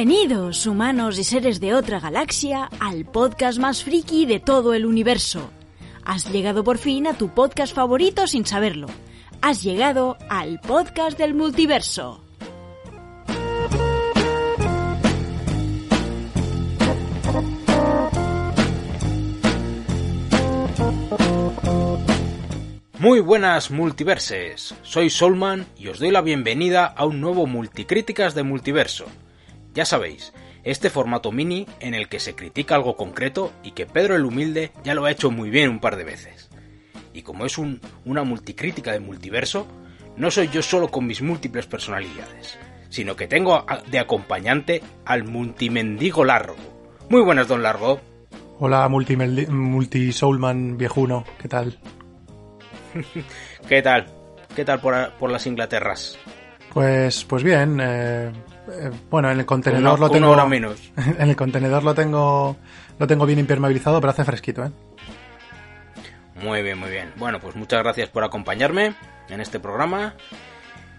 Bienvenidos, humanos y seres de otra galaxia, al podcast más friki de todo el universo. Has llegado por fin a tu podcast favorito sin saberlo. Has llegado al podcast del multiverso. Muy buenas multiverses, soy Solman y os doy la bienvenida a un nuevo Multicríticas de Multiverso. Ya sabéis, este formato mini en el que se critica algo concreto y que Pedro el Humilde ya lo ha hecho muy bien un par de veces. Y como es un, una multicrítica de multiverso, no soy yo solo con mis múltiples personalidades, sino que tengo de acompañante al multimendigo Largo. Muy buenas, don Largo. Hola, multi-soulman viejuno, ¿qué tal? ¿Qué tal? ¿Qué tal por, las Inglaterras? Pues, pues bien. Eh, eh, bueno, en el contenedor lo tengo. menos. En el contenedor lo tengo, lo tengo bien impermeabilizado, pero hace fresquito, ¿eh? Muy bien, muy bien. Bueno, pues muchas gracias por acompañarme en este programa.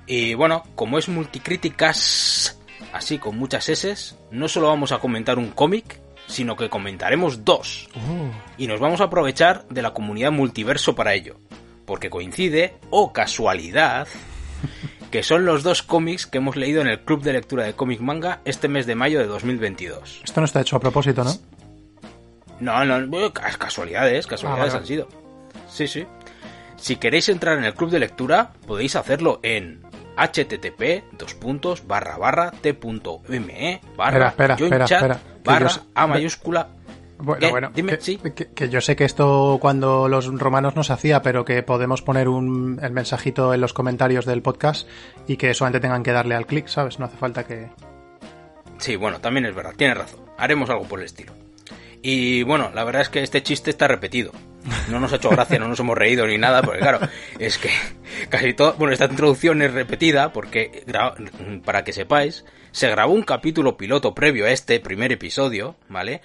Y bueno, como es multicríticas, así con muchas S, no solo vamos a comentar un cómic, sino que comentaremos dos. Oh. Y nos vamos a aprovechar de la comunidad multiverso para ello porque coincide, o casualidad, que son los dos cómics que hemos leído en el club de lectura de cómic manga este mes de mayo de 2022. Esto no está hecho a propósito, ¿no? No, no, casualidades, casualidades ah, han sido. Sí, sí. Si queréis entrar en el club de lectura, podéis hacerlo en http dos puntos barra barra t.me barra espera, espera, espera, barra a mayúscula bueno, bueno, que, yo sé que esto cuando los romanos no se hacía, pero que podemos poner un, el mensajito en los comentarios del podcast y que solamente tengan que darle al clic, ¿sabes? No hace falta que... Sí, bueno, también es verdad, tienes razón. Haremos algo por el estilo. Y bueno, la verdad es que este chiste está repetido. No nos ha hecho gracia, no nos hemos reído ni nada, porque claro, es que casi todo... Bueno, esta introducción es repetida porque, para que sepáis, se grabó un capítulo piloto previo a este primer episodio, ¿vale?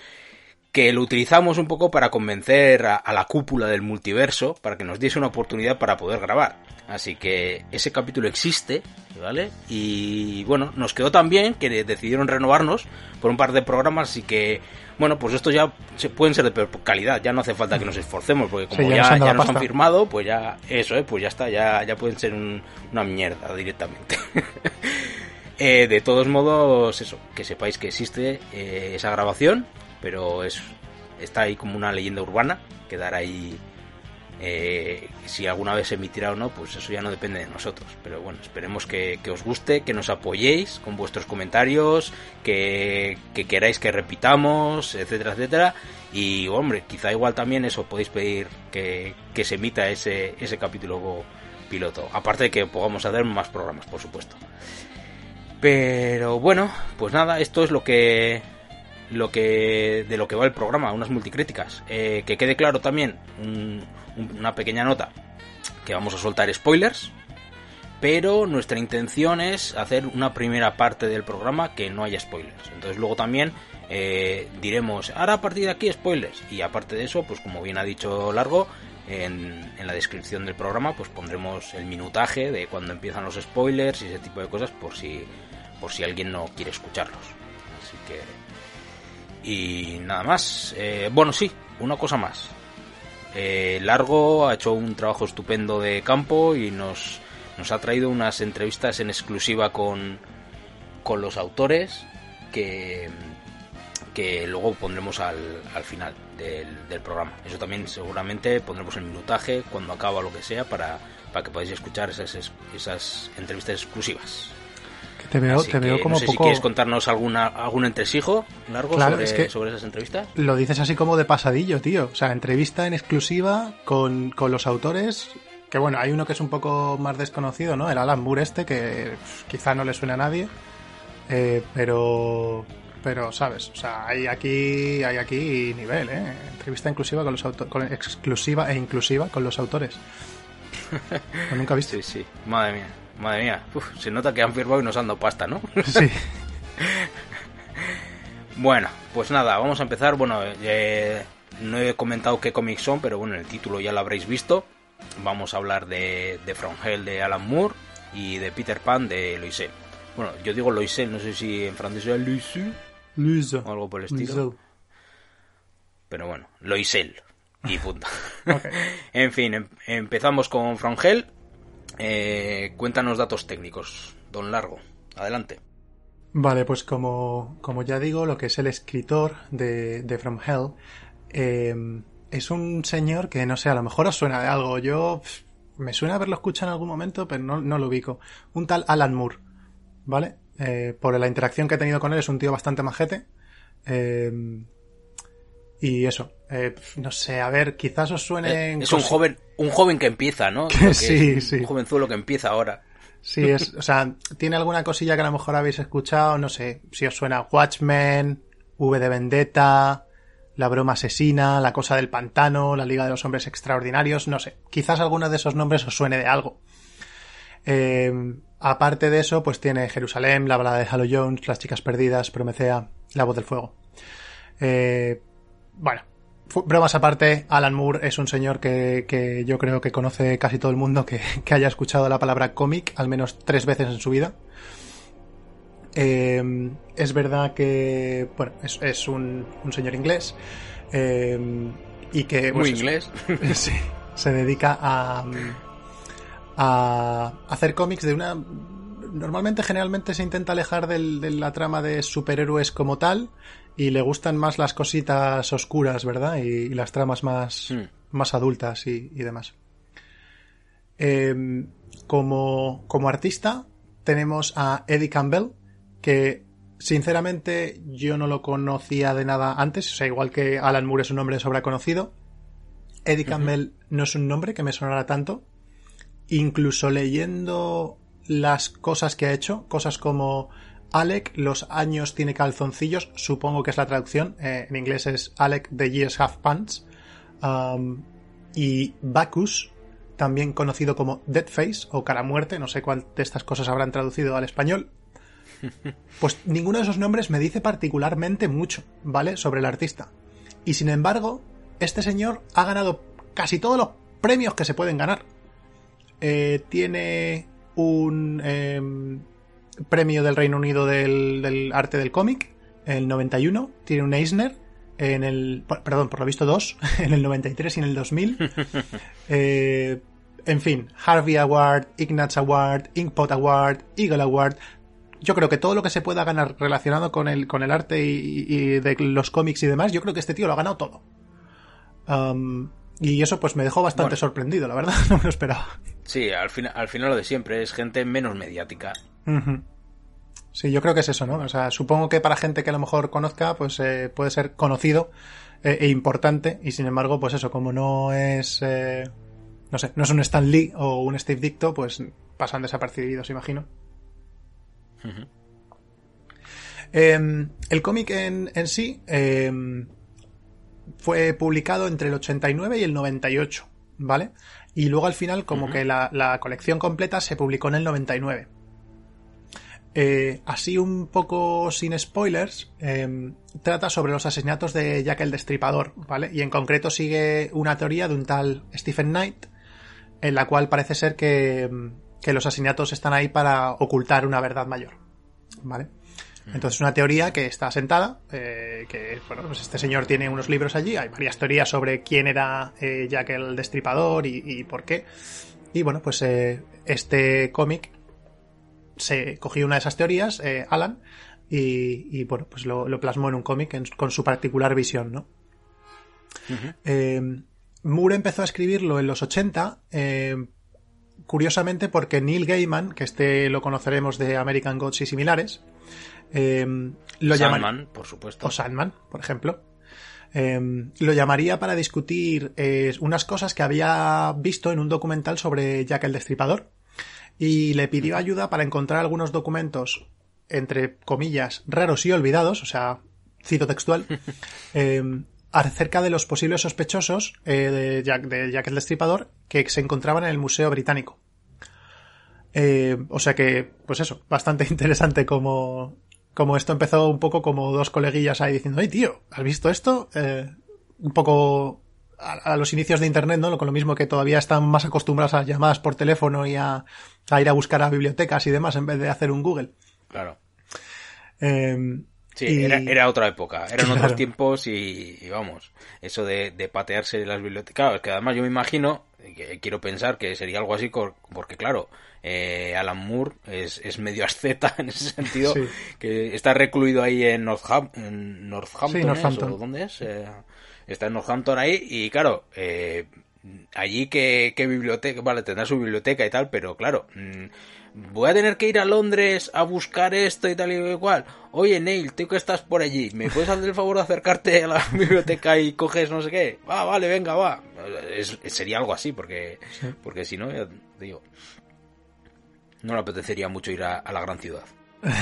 Que lo utilizamos un poco para convencer a, la cúpula del multiverso para que nos diese una oportunidad para poder grabar. Así que ese capítulo existe, ¿vale? Y bueno, nos quedó tan bien que decidieron renovarnos por un par de programas, así que bueno, pues estos ya se pueden ser de peor calidad, ya no hace falta que nos esforcemos, porque como ya, nos han firmado, pues ya, eso, ¿eh? pues ya está, ya, ya pueden ser una mierda directamente. Eh, de todos modos, eso, que sepáis que existe eh, esa grabación pero es está ahí como una leyenda urbana, quedará ahí eh, si alguna vez se emitirá o no, pues eso ya no depende de nosotros. Pero bueno, esperemos que, os guste, que nos apoyéis con vuestros comentarios, que, queráis que repitamos, etcétera, etcétera. Y hombre, quizá igual también eso podéis pedir que, se emita ese, ese capítulo piloto. Aparte de que podamos hacer más programas, por supuesto. Pero bueno, pues nada, esto es lo que lo que de lo que va el programa, unas multicríticas. Eh, que quede claro también una pequeña nota que vamos a soltar spoilers, pero nuestra intención es hacer una primera parte del programa que no haya spoilers. Entonces luego también eh, diremos, ahora a partir de aquí spoilers. Y aparte de eso, pues como bien ha dicho Largo, en, en, la descripción del programa pues pondremos el minutaje de cuando empiezan los spoilers y ese tipo de cosas por si, por si alguien no quiere escucharlos. Así que y nada más. Eh, bueno, sí, una cosa más. Eh, Largo ha hecho un trabajo estupendo de campo y nos, nos ha traído unas entrevistas en exclusiva con, con los autores que, que luego pondremos al, al final del, del, programa. Eso también seguramente pondremos el minutaje cuando acaba lo que sea para, para que podáis escuchar esas, esas entrevistas exclusivas. Te veo, te veo como no sé poco... si quieres contarnos alguna, algún entresijo largo sobre, sobre, esas entrevistas. Lo dices así como de pasadillo, tío. O sea, entrevista en exclusiva con, con los autores. Que bueno, hay uno que es un poco más desconocido, ¿no? El Alan Moore este, que quizá no le suena a nadie. Eh, pero pero sabes, o sea, hay aquí hay aquí nivel, ¿eh? Entrevista inclusiva con los autores, exclusiva e inclusiva con los autores. nunca he visto. Sí, sí, madre mía. Madre mía, se nota que han firmado y nos han dado pasta, ¿no? Sí. bueno, pues nada, vamos a empezar. Bueno, eh, no he comentado qué cómics son, pero bueno, el título ya lo habréis visto. Vamos a hablar de, de From Hell de Alan Moore y de Peter Pan de Loisé. Bueno, yo digo Loisel, no sé si en francés es Loisel o algo por el estilo. Pero bueno, Loisel. Y punto. En fin, em- empezamos con From Hell. Eh, cuéntanos datos técnicos, don Largo. Adelante. Vale, pues como, como ya digo, lo que es el escritor de, de From Hell eh, es un señor que, no sé, a lo mejor os suena de algo. Yo me suena haberlo escuchado en algún momento, pero no, no lo ubico. Un tal Alan Moore, ¿vale? Eh, por la interacción que he tenido con él, es un tío bastante majete. Eh, y eso, eh, no sé, a ver, quizás os suene... Eh, es un joven, un joven que empieza, ¿no? Que sí, sí. Un jovenzuelo que empieza ahora. Sí, es, o sea, tiene alguna cosilla que a lo mejor habéis escuchado, no sé, si os suena Watchmen, V de Vendetta, La broma asesina, La cosa del pantano, La liga de los hombres extraordinarios, no sé, quizás alguno de esos nombres os suene de algo. Eh, aparte de eso, pues tiene Jerusalén, La balada de Halo Jones, Las chicas perdidas, Promethea, La voz del fuego. Eh, bueno, bromas aparte, Alan Moore es un señor que, que yo creo que conoce casi todo el mundo que, que haya escuchado la palabra cómic al menos tres veces en su vida. Eh, es verdad que, bueno, es, es un, un señor inglés eh, y que... pues, Muy inglés. sí, se dedica a, a hacer cómics de una... Normalmente, generalmente se intenta alejar del- de la trama de superhéroes como tal y le gustan más las cositas oscuras, ¿verdad? Y, y las tramas más, Mm. más adultas y, y demás. Eh, como, como artista tenemos a Eddie Campbell, que sinceramente yo no lo conocía de nada antes, o sea, igual que Alan Moore es un nombre conocido, Eddie Campbell no es un nombre que me sonara tanto. Incluso leyendo las cosas que ha hecho, cosas como Alec, los años tiene calzoncillos, supongo que es la traducción, eh, en inglés es Alec, the years have pants, um, y Bacchus, también conocido como Deadface o Cara Muerte, no sé cuál de estas cosas habrán traducido al español. Pues ninguno de esos nombres me dice particularmente mucho, ¿vale? Sobre el artista. Y sin embargo, este señor ha ganado casi todos los premios que se pueden ganar. Eh, tiene un em, premio del Reino Unido del, del arte del cómic, en el 91. Tiene un Eisner, en el. Perdón, por lo visto dos, en el 93 y en el 2000. Eh, en fin, Harvey Award, Ignatz Award, Inkpot Award, Eagle Award. Yo creo que todo lo que se pueda ganar relacionado con el, con el arte y, y de los cómics y demás, yo creo que este tío lo ha ganado todo. Um, y eso pues me dejó bastante Bueno. sorprendido, la verdad, no me lo esperaba. Sí, al, fin, al final lo de siempre es gente menos mediática. Sí, yo creo que es eso, ¿no? O sea, supongo que para gente que a lo mejor conozca, pues eh, puede ser conocido eh, e importante, y sin embargo, pues eso, como no es, eh, no sé, no es un Stan Lee o un Steve Dicto, pues pasan desapercibidos, imagino. Eh, el cómic en, en sí eh, fue publicado entre el 89 y el 98, ¿vale? Y luego al final, como que la, la colección completa se publicó en el 99. Eh, así un poco sin spoilers, eh, trata sobre los asesinatos de Jack el Destripador, ¿vale? Y en concreto sigue una teoría de un tal Stephen Knight, en la cual parece ser que, que los asesinatos están ahí para ocultar una verdad mayor, ¿vale? Entonces una teoría que está asentada, eh, que bueno, pues este señor tiene unos libros allí, hay varias teorías sobre quién era eh, Jack el Destripador y, y por qué. Y bueno, pues eh, este cómic se cogió una de esas teorías, eh, Alan, y, y, bueno, pues lo, lo plasmó en un cómic con su particular visión, ¿no? Moore empezó a escribirlo en los 80, eh, curiosamente porque Neil Gaiman, que este lo conoceremos de American Gods y similares, eh, lo Sandman, por supuesto. o Sandman, por ejemplo. Eh, lo llamaría para discutir eh, unas cosas que había visto en un documental sobre Jack el Destripador y le pidió ayuda para encontrar algunos documentos, entre comillas, raros y olvidados, o sea, cito textual, eh, acerca de los posibles sospechosos eh, de, Jack, de Jack el Destripador que se encontraban en el Museo Británico. Eh, o sea que, pues eso, bastante interesante como, como esto empezó un poco como dos coleguillas ahí diciendo, ¡ay, tío! ¿Has visto esto? Eh, un poco a, a los inicios de Internet, ¿no? Con lo mismo que todavía están más acostumbrados a llamadas por teléfono y a, a ir a buscar a bibliotecas y demás en vez de hacer un Google. Claro. Em, Sí, y- era, era otra época, eran Claro. otros tiempos y, y vamos, eso de, de patearse las bibliotecas. Claro, es que además yo me imagino, quiero pensar que sería algo así, porque claro, eh, Alan Moore es, es medio asceta en ese sentido, Sí. que está recluido ahí en, Northam- en Northampton, Sí. ¿O ¿dónde es? Eh, está en Northampton ahí y claro, eh, allí que, que biblioteca, vale, tendrá su biblioteca y tal, pero claro, mm, voy a tener que ir a Londres a buscar esto y tal y igual. Oye, Neil, tú que estás por allí, ¿me puedes hacer el favor de acercarte a la biblioteca y coges no sé qué? Va, vale, venga, va. Es- sería algo así, porque, porque si no, ya te digo, no le apetecería mucho ir a, a la gran ciudad.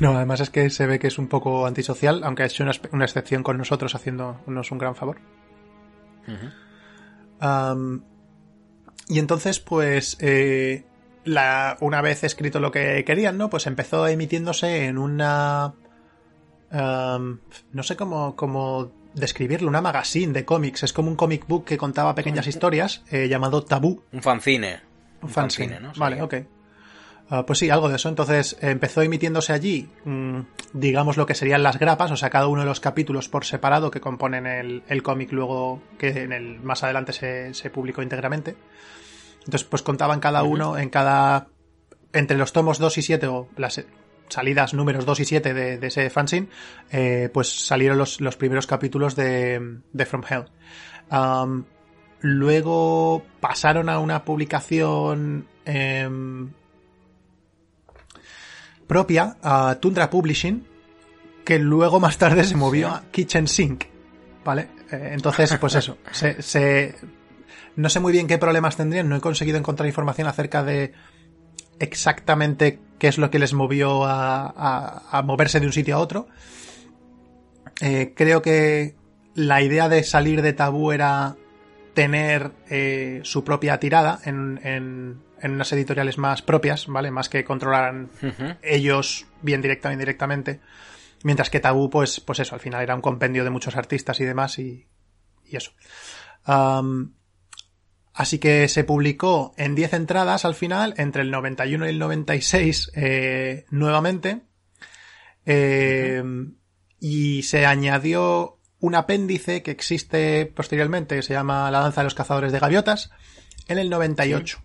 No, además es que se ve que es un poco antisocial, aunque ha hecho una, excepción con nosotros haciéndonos un gran favor. Y entonces, pues, eh, la, una vez escrito lo que querían, ¿no? Pues empezó emitiéndose en una... am, no sé cómo, cómo describirlo, una magazine de cómics. Es como un comic book que contaba pequeñas historias, eh, llamado Tabú. Un fanzine. Un fanzine, fanzine, ¿no? Vale, Sería. ok. Ah, pues sí, algo de eso. Entonces eh, empezó emitiéndose allí, mm, digamos lo que serían las grapas, o sea, cada uno de los capítulos por separado que componen el, el cómic luego que en el más adelante se, se publicó íntegramente. Entonces, pues contaban cada uno en cada. entre los tomos 2 y 7 o las salidas números 2 y 7 de, de ese fanzine, eh, pues salieron los, los primeros capítulos de, de From Hell. Luego pasaron a una publicación em, propia, a Tundra Publishing, que luego más tarde se movió a Kitchen Sink. ¿Vale? Eh, entonces, pues eso. Se, se- no sé muy bien qué problemas tendrían, no he conseguido encontrar información acerca de exactamente qué es lo que les movió a, a- a moverse de un sitio a otro. Eh, creo que la idea de salir de tabú era tener eh, su propia tirada en, en- en unas editoriales más propias, ¿vale? Más que controlaran ellos bien directa o indirectamente. Mientras que Tabú, pues, pues eso, al final era un compendio de muchos artistas y demás y, y eso. Así que se publicó en 10 entradas al final, entre el 91 y el 96 eh, nuevamente. Eh, Y se añadió un apéndice que existe posteriormente, que se llama La danza de los cazadores de gaviotas, en el 98.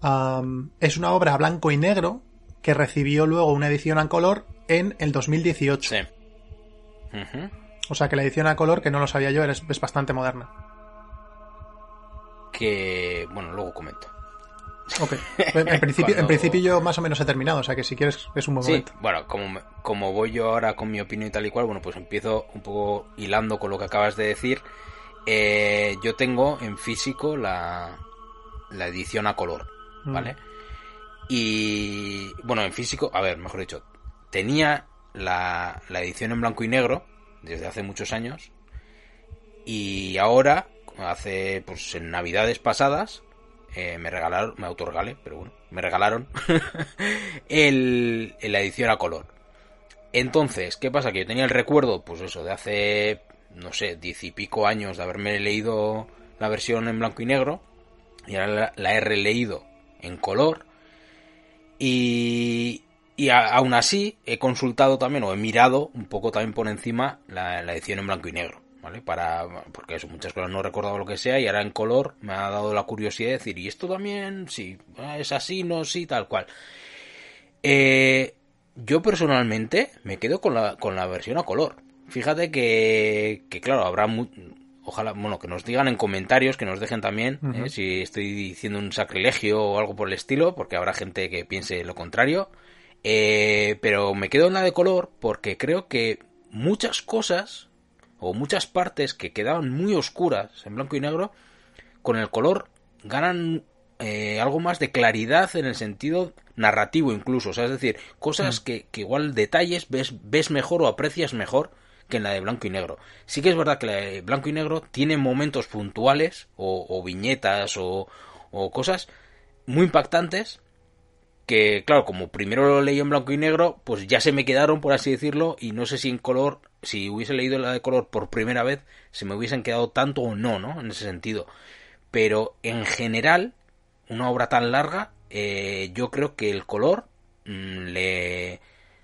Am, es una obra a blanco y negro que recibió luego una edición a color en el 2018. Sí. Ujú. O sea que la edición a color, que no lo sabía yo, es, es bastante moderna. Que, bueno, luego comento. Ok. En, en principio, en principio yo más o menos he terminado, o sea que si quieres es un buen Sí, momento. bueno, como, como voy yo ahora con mi opinión y tal y cual, bueno, pues empiezo un poco hilando con lo que acabas de decir. Eh, yo tengo en físico la, la edición a color, Mm. ¿vale? Y, bueno, en físico, a ver, mejor dicho, tenía la, la edición en blanco y negro desde hace muchos años y ahora, hace, pues en navidades pasadas, eh, me regalaron, me autorregalé, pero bueno, me regalaron el, la edición a color. Entonces, ¿qué pasa? Que yo tenía el recuerdo, pues eso, de hace, no sé, diez y pico años de haberme leído la versión en blanco y negro, y ahora la, he releído en color, y, y aún así he consultado también, o he mirado un poco también por encima la edición en blanco y negro. ¿Vale? Para, porque eso, muchas cosas no he recordado lo que sea y ahora en color me ha dado la curiosidad de decir, ¿y esto también? Sí, ah, es así, no, sí, tal cual. Eh, yo personalmente me quedo con la, con la versión a color. Fíjate que, que claro, habrá mu- ojalá, bueno, que nos digan en comentarios, que nos dejen también, eh, si estoy diciendo un sacrilegio o algo por el estilo, porque habrá gente que piense lo contrario. Eh, pero me quedo en la de color porque creo que muchas cosas o muchas partes que quedaban muy oscuras en blanco y negro, con el color ganan eh, algo más de claridad en el sentido narrativo incluso. O sea, es decir, cosas que, que igual detalles ves, ves mejor o aprecias mejor que en la de blanco y negro. Sí que es verdad que la de blanco y negro tiene momentos puntuales o, o viñetas o, o cosas muy impactantes que claro, como primero lo leí en blanco y negro, pues ya se me quedaron, por así decirlo, y no sé si en color, si hubiese leído la de color por primera vez, se me hubiesen quedado tanto o no, ¿no? En ese sentido. Pero en general, una obra tan larga, eh, yo creo que el color mm, le,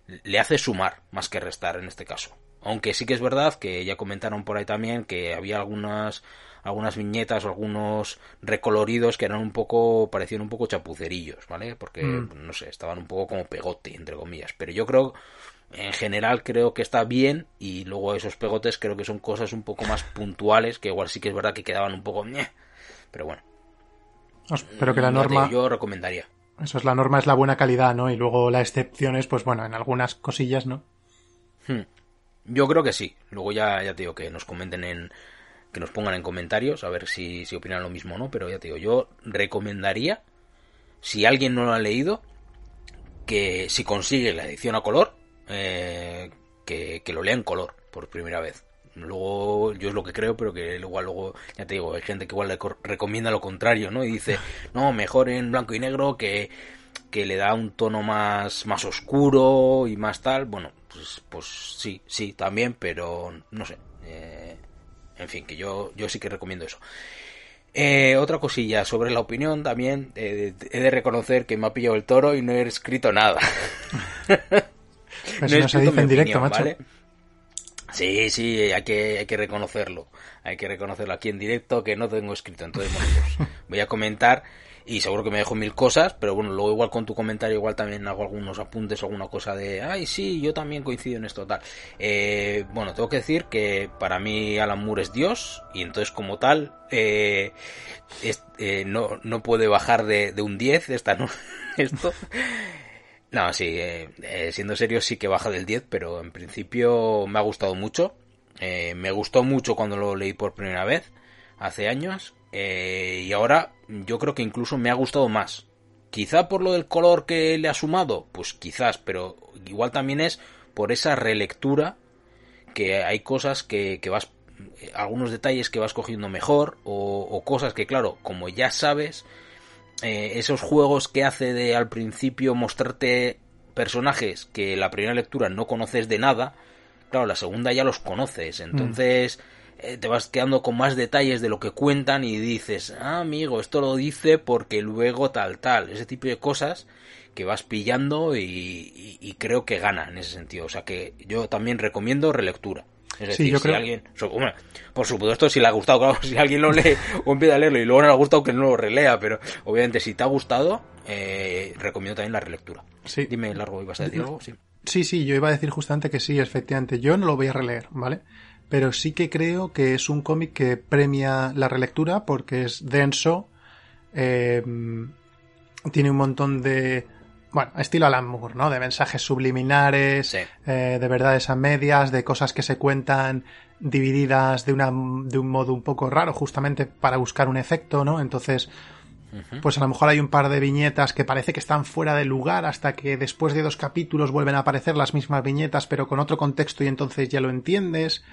le hace sumar más que restar en este caso. Aunque sí que es verdad que ya comentaron por ahí también que había algunas algunas viñetas o algunos recoloridos que eran un poco parecían un poco chapucerillos, ¿vale? Porque Mm. no sé, estaban un poco como pegote entre comillas, pero yo creo en general creo que está bien y luego esos pegotes creo que son cosas un poco más puntuales que igual sí que es verdad que quedaban un poco pero bueno, Os- Pero que la norma, yo recomendaría. eso es la norma, es la buena calidad, ¿no? Y luego la excepción es, pues bueno, en algunas cosillas, ¿no? Hmm. Yo creo que sí. Luego ya, ya te digo que nos comenten en. que nos pongan en comentarios a ver si, si opinan lo mismo o no. Pero ya te digo, yo recomendaría, si alguien no lo ha leído, que si consigue la edición a color, eh, que, que lo lea en color por primera vez. Luego, yo es lo que creo, pero que igual luego, ya te digo, hay gente que igual le recomienda lo contrario, ¿no? Y dice, no, mejor en blanco y negro que, que le da un tono más, más oscuro y más tal. Bueno, pues, pues sí, sí, también, pero no sé. eh, en fin, que yo, yo sí que recomiendo eso. Eh, otra cosilla sobre la opinión también, eh, he de reconocer que me ha pillado el toro y no he escrito nada. No se dice en directo, macho. ¿vale? Sí, sí, hay que, hay que reconocerlo. Hay que reconocerlo aquí en directo que no tengo escrito. Entonces, bueno, pues voy a comentar y seguro que me dejo mil cosas, pero bueno, luego igual con tu comentario igual también hago algunos apuntes o alguna cosa de, ay, sí, yo también coincido en esto, tal. Eh, bueno, tengo que decir que para mí Alan Moore es Dios y entonces como tal eh, es- eh, no, no puede bajar de, de un 10 esta, ¿no? esto. No, sí, eh, eh, siendo serio sí que baja del 10, pero en principio me ha gustado mucho. Eh, me gustó mucho cuando lo leí por primera vez, hace años, eh, y ahora yo creo que incluso me ha gustado más. Quizá por lo del color que le ha sumado, pues quizás, pero igual también es por esa relectura que hay cosas que, que vas, eh, algunos detalles que vas cogiendo mejor, o, o cosas que claro, como ya sabes, eh, esos juegos que hace de al principio mostrarte personajes que la primera lectura no conoces de nada, claro, la segunda ya los conoces, entonces eh, te vas quedando con más detalles de lo que cuentan y dices, ah, amigo, esto lo dice porque luego tal, tal, ese tipo de cosas que vas pillando y, y- y creo que gana en ese sentido, o sea que yo también recomiendo relectura. Es Sí, decir, si alguien, por supuesto, si le ha gustado, claro, si alguien lo lee o empieza a leerlo y luego no le ha gustado, que no lo relea, pero obviamente si te ha gustado, eh, recomiendo también la relectura. Sí. Dime, Largo, ¿ibas a decir algo? Sí. Sí, sí, yo iba a decir justamente que sí, efectivamente. Yo no lo voy a releer, ¿vale? Pero sí que creo que es un cómic que premia la relectura porque es denso, eh, tiene un montón de... Bueno, estilo Alan Moore, ¿no? De mensajes subliminares, Sí. eh, de verdades a medias, de cosas que se cuentan divididas de, una, de un modo un poco raro, justamente para buscar un efecto, ¿no? Entonces, pues a lo mejor hay un par de viñetas que parece que están fuera de lugar hasta que después de dos capítulos vuelven a aparecer las mismas viñetas pero con otro contexto y entonces ya lo entiendes.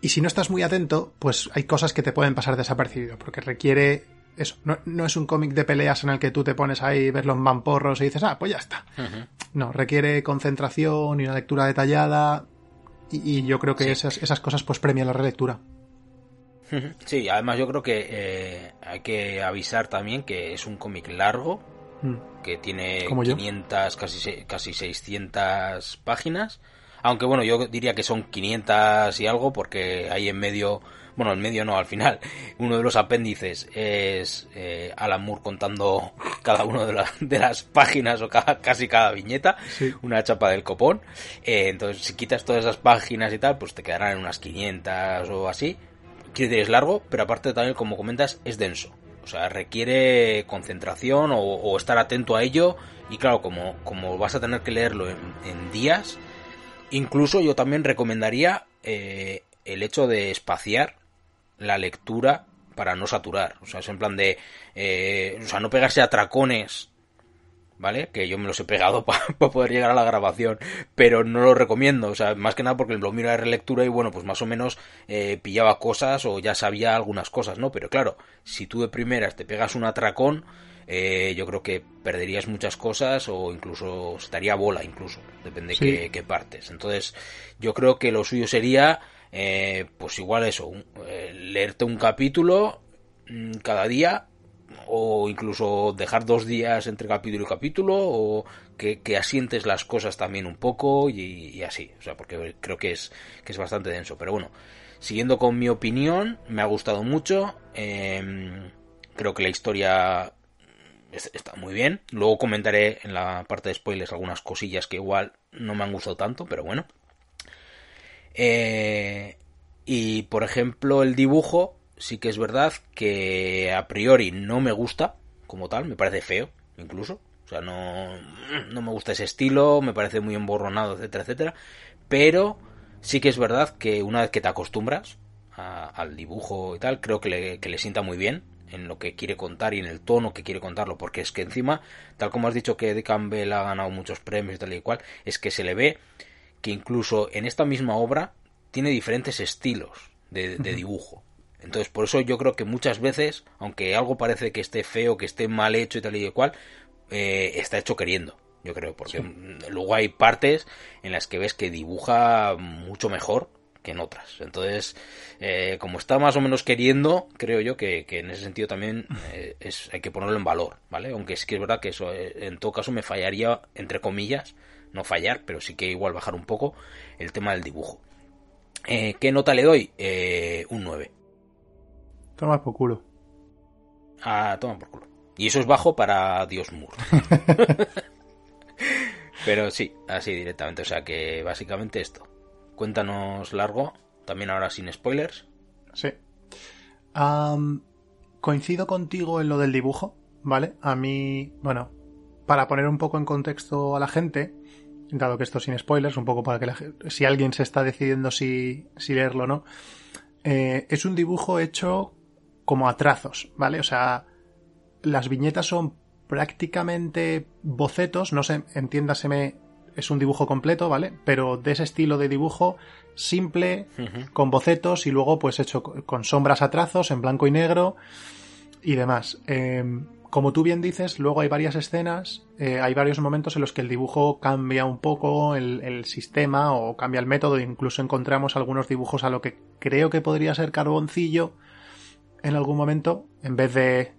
Y si no estás muy atento, pues hay cosas que te pueden pasar desapercibido porque requiere eso. No, no es un cómic de peleas en el que tú te pones ahí, ves los mamporros y dices, ah, pues ya está. No, requiere concentración y una lectura detallada y, y yo creo que Sí. esas, esas cosas pues premian la relectura. Sí, además yo creo que eh, hay que avisar también que es un cómic largo, Mm. que tiene Como yo. 500, casi, casi 600 páginas. Aunque bueno, yo diría que son 500 y algo porque hay en medio, bueno, en medio no, al final, uno de los apéndices es eh, Alan Moore contando cada una de, la- de las páginas o cada- casi cada viñeta, Sí. una chapa del copón. Eh, entonces, si quitas todas esas páginas y tal, pues te quedarán en unas 500 o así. Quiere decir, es largo, pero aparte también, como comentas, es denso. O sea, requiere concentración o, o estar atento a ello. Y claro, como, como vas a tener que leerlo en, en días, incluso yo también recomendaría eh, el hecho de espaciar la lectura para no saturar. O sea, es en plan de... eh, o sea, no pegarse a tracones ¿vale? Que yo me los he pegado para poder llegar a la grabación, pero no lo recomiendo, o sea, más que nada porque lo miro de relectura y bueno, pues más o menos eh, pillaba cosas o ya sabía algunas cosas, ¿no? Pero claro, si tú de primeras te pegas un atracón, eh, yo creo que perderías muchas cosas o incluso estaría bola, incluso, depende Sí. qué, qué partes. Entonces, yo creo que lo suyo sería, eh, pues igual eso, eh, leerte un capítulo mm, cada día o incluso dejar dos días entre capítulo y capítulo o que, asientes las cosas también un poco y, así, o sea, porque creo que es, que es bastante denso, pero bueno, siguiendo con mi opinión, me ha gustado mucho, em, creo que la historia está muy bien, luego comentaré en la parte de spoilers algunas cosillas que igual no me han gustado tanto, pero bueno. Eh, y por ejemplo el dibujo, sí que es verdad que a priori no me gusta como tal, me parece feo incluso. O sea, no, no me gusta ese estilo, me parece muy emborronado, etcétera, etcétera. Pero sí que es verdad que una vez que te acostumbras al dibujo y tal, creo que le, que le sienta muy bien en lo que quiere contar y en el tono que quiere contarlo, porque es que encima, tal como has dicho que Campbell ha ganado muchos premios y tal y cual, es que se le ve que incluso en esta misma obra tiene diferentes estilos de dibujo. Entonces, por eso yo creo que muchas veces, aunque algo parece que esté feo, que esté mal hecho y tal y cual, eh, está hecho queriendo. Yo creo, porque luego hay partes en las que ves que dibuja mucho mejor que en otras. Entonces, eh, como está más o menos queriendo, creo yo que, en ese sentido también eh, es, hay que ponerlo en valor, ¿vale? Aunque es que es verdad que eso en todo caso me fallaría, entre comillas, no fallar, pero sí que igual bajar un poco el tema del dibujo. ¿Qué nota le doy? un 9. Toma por culo. Ah, toma por culo. Y eso es bajo para Dios Moore. Pero sí, así directamente. O sea que básicamente esto. Cuéntanos largo, también ahora sin spoilers. Sí. coincido contigo en lo del dibujo, ¿vale? A mí, bueno, para poner un poco en contexto a la gente, dado que esto sin spoilers, un poco para que la, si alguien se está decidiendo si, si leerlo o no, eh, es un dibujo hecho como a trazos, ¿vale? O sea, las viñetas son prácticamente bocetos, no sé, entiéndaseme, es un dibujo completo, ¿vale? Pero de ese estilo de dibujo simple, con bocetos y luego pues hecho con sombras a trazos en blanco y negro y demás. Em, como tú bien dices, luego hay varias escenas, eh, hay varios momentos en los que el dibujo cambia un poco el, sistema o cambia el método, incluso encontramos algunos dibujos a lo que creo que podría ser carboncillo, en algún momento, en vez de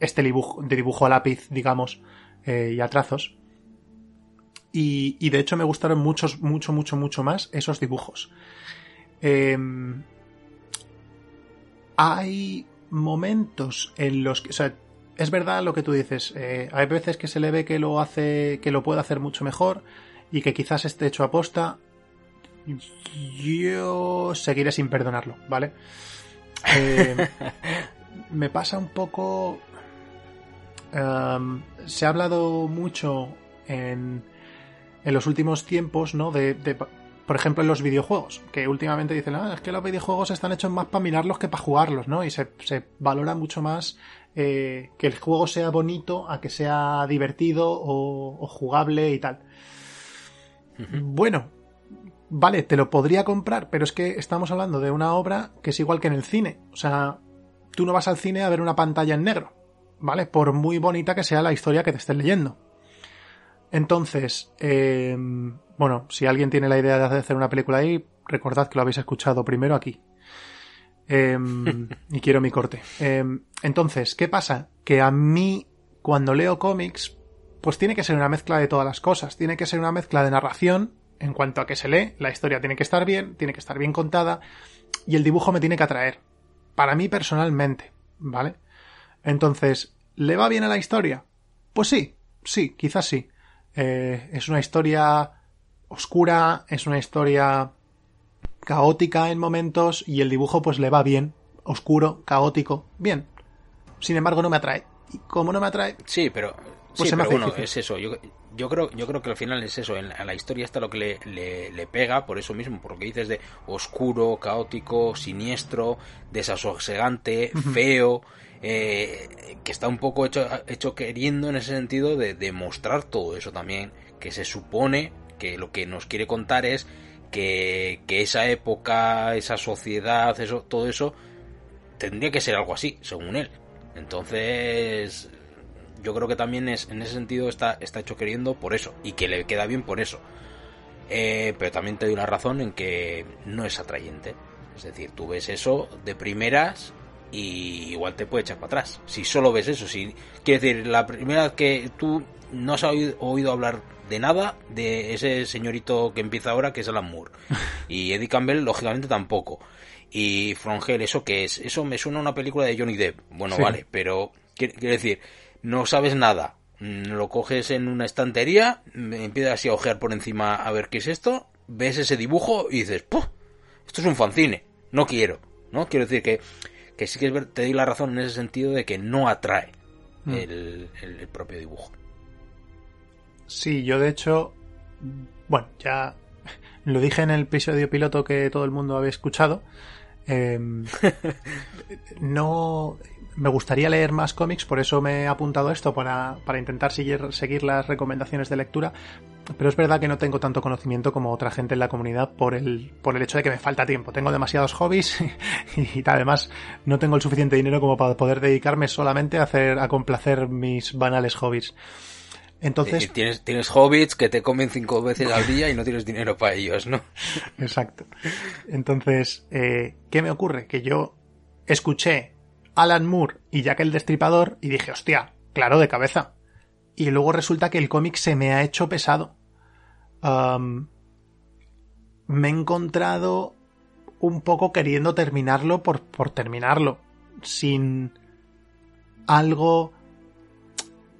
este dibujo, de dibujo a lápiz, digamos, eh, y a trazos. Y, de hecho me gustaron muchos, mucho, mucho, mucho más esos dibujos. Em, hay momentos en los que, o sea, es verdad lo que tú dices. Eh, hay veces que se le ve que lo hace, que lo puede hacer mucho mejor y que quizás esté hecho a posta. Yo seguiré sin perdonarlo, ¿vale? Eh, me pasa un poco... Em, se ha hablado mucho en, en los últimos tiempos, ¿no? De, por ejemplo, en los videojuegos, que últimamente dicen, ah, es que los videojuegos están hechos más para mirarlos que para jugarlos, ¿no? Y se, valora mucho más eh, que el juego sea bonito a que sea divertido o, jugable y tal. Bueno, vale, te lo podría comprar, pero es que estamos hablando de una obra que es igual que en el cine. O sea, tú no vas al cine a ver una pantalla en negro, ¿vale? Por muy bonita que sea la historia que te estés leyendo. Entonces, em, bueno, si alguien tiene la idea de hacer una película ahí, recordad que lo habéis escuchado primero aquí. Em, y quiero mi corte. Em, entonces, ¿qué pasa? Que a mí, cuando leo cómics, pues tiene que ser una mezcla de todas las cosas. Tiene que ser una mezcla de narración, en cuanto a que se lee, la historia tiene que estar bien, tiene que estar bien contada y el dibujo me tiene que atraer. Para mí personalmente, ¿vale? Entonces, ¿le va bien a la historia? Pues sí, sí, quizás sí. Eh, es una historia oscura, es una historia caótica en momentos y el dibujo pues le va bien, oscuro, caótico, bien. Sin embargo, no me atrae. Y como no me atrae... Sí, pero... Pues se me bueno, es eso. Yo, yo creo, yo creo que al final es eso, en, a la historia está lo que le, le, pega, por eso mismo, por lo que dices de oscuro, caótico, siniestro, desasosegante, feo, eh, que está un poco hecho, hecho queriendo en ese sentido de demostrar todo eso también, que se supone que lo que nos quiere contar es que, que esa época, esa sociedad, eso, todo eso, tendría que ser algo así, según él. Entonces, yo creo que también es, en ese sentido está, está hecho queriendo por eso, y que le queda bien por eso. Eh, pero también te doy una razón en que no es atrayente. Es decir, tú ves eso de primeras y igual te puede echar para atrás. Si solo ves eso, si quiere decir, la primera vez que tú no has oído, hablar de nada de ese señorito que empieza ahora, que es Alan Moore. Y Eddie Campbell, lógicamente, tampoco. Y Frongel, ¿eso qué es? Eso me suena a una película de Johnny Depp. Bueno, vale, pero quiere decir, no sabes nada. Mm, lo coges en una estantería, empiezas así a ojear por encima a ver qué es esto, ves ese dibujo y dices, ¡Puh! Esto es un fanzine, no quiero, ¿no? Quiero decir que, que sí que es, te doy la razón en ese sentido de que no atrae mm. el, el propio dibujo. Sí, yo de hecho, bueno, ya lo dije en el episodio piloto que todo el mundo había escuchado. Em, no me gustaría leer más cómics, por eso me he apuntado esto para, para intentar seguir, seguir las recomendaciones de lectura. Pero es verdad que no tengo tanto conocimiento como otra gente en la comunidad por el, por el hecho de que me falta tiempo. Tengo demasiados hobbies y, además no tengo el suficiente dinero como para poder dedicarme solamente a hacer, a complacer mis banales hobbies. Entonces. tienes, tienes hobbits que te comen cinco veces al día y no tienes dinero para ellos, ¿no? Exacto. Entonces, eh, ¿qué me ocurre? Que yo escuché Alan Moore y Jack el Destripador y dije, hostia, claro, de cabeza. Y luego resulta que el cómic se me ha hecho pesado. me he encontrado un poco queriendo terminarlo por, por terminarlo. Sin algo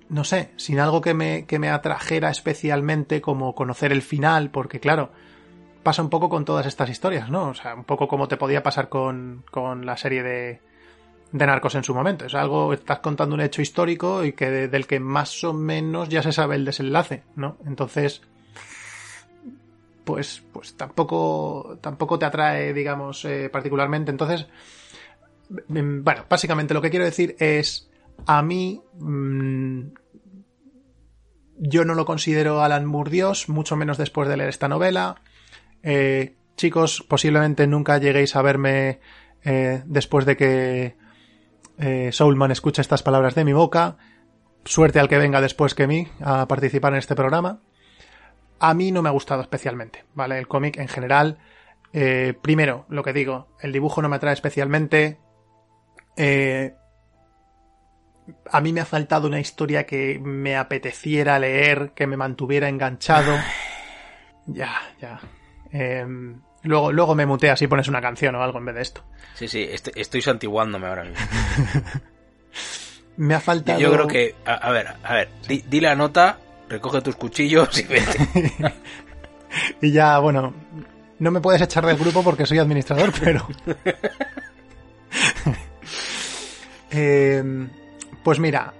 no sé, sin algo que me, que me atrajera especialmente como conocer el final, porque claro, pasa un poco con todas estas historias, ¿no? O sea, un poco como te podía pasar con, con la serie de, de Narcos en su momento. Es algo, estás contando un hecho histórico y que del que más o menos ya se sabe el desenlace, ¿no? Entonces, pues, pues tampoco, tampoco te atrae, digamos, eh, particularmente. Entonces, mm, bueno, básicamente lo que quiero decir es a mí, mm, yo no lo considero Alan Moore mucho menos después de leer esta novela. Eh, chicos, posiblemente nunca lleguéis a verme eh, después de que eh, Soulman escuche estas palabras de mi boca. Suerte al que venga después que mí a participar en este programa. A mí no me ha gustado especialmente, ¿vale? El cómic en general. primero, lo que digo, el dibujo no me atrae especialmente a mí me ha faltado una historia que me apeteciera leer, que me mantuviera enganchado. Ya, ya. Em, luego, luego me muteas y pones una canción o algo en vez de esto. Sí, sí, estoy, santiguándome ahora mismo. me ha faltado. Yo creo que. A, ver, a ver, di, la nota, recoge tus cuchillos y vete. y ya, bueno, no me puedes echar del grupo porque soy administrador, pero. eh, pues mira,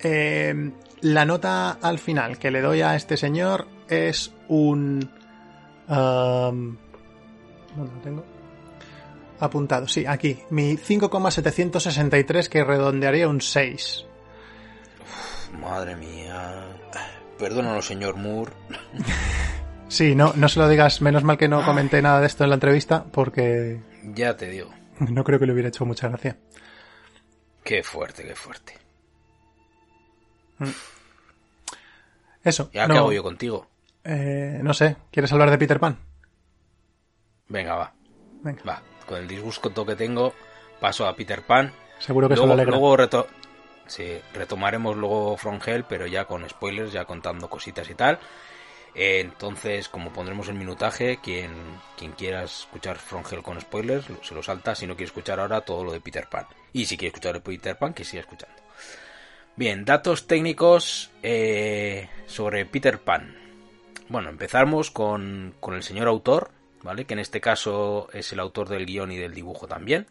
em, la nota al final que le doy a este señor es un... ¿Dónde lo tengo? Apuntado, sí, aquí. Mi 5,763 que redondearía un 6. madre mía. Perdónalo, señor Moore. sí, no, no se lo digas. Menos mal que no comenté nada de esto en la entrevista porque... Ya te digo. No creo que le hubiera hecho mucha gracia. Qué fuerte, qué fuerte. Mm. Eso. ¿Ya qué hago yo contigo? Eh, no sé, ¿quieres hablar de Peter Pan? Venga, va. Venga. Va, con el disgusto que tengo, paso a Peter Pan. Seguro que luego, se lo Luego sí, retomaremos luego From Hell, pero ya con spoilers, ya contando cositas y tal. Eh, entonces, como pondremos el minutaje, quien, quien quiera escuchar From Hell con spoilers, se lo salta. Si no quiere escuchar ahora todo lo de Peter Pan. Y si quiere escuchar de Peter Pan, que siga escuchando. Bien, datos técnicos eh, sobre Peter Pan. Bueno, empezamos con, con, el señor autor, ¿vale? Que en este caso es el autor del guion y del dibujo también,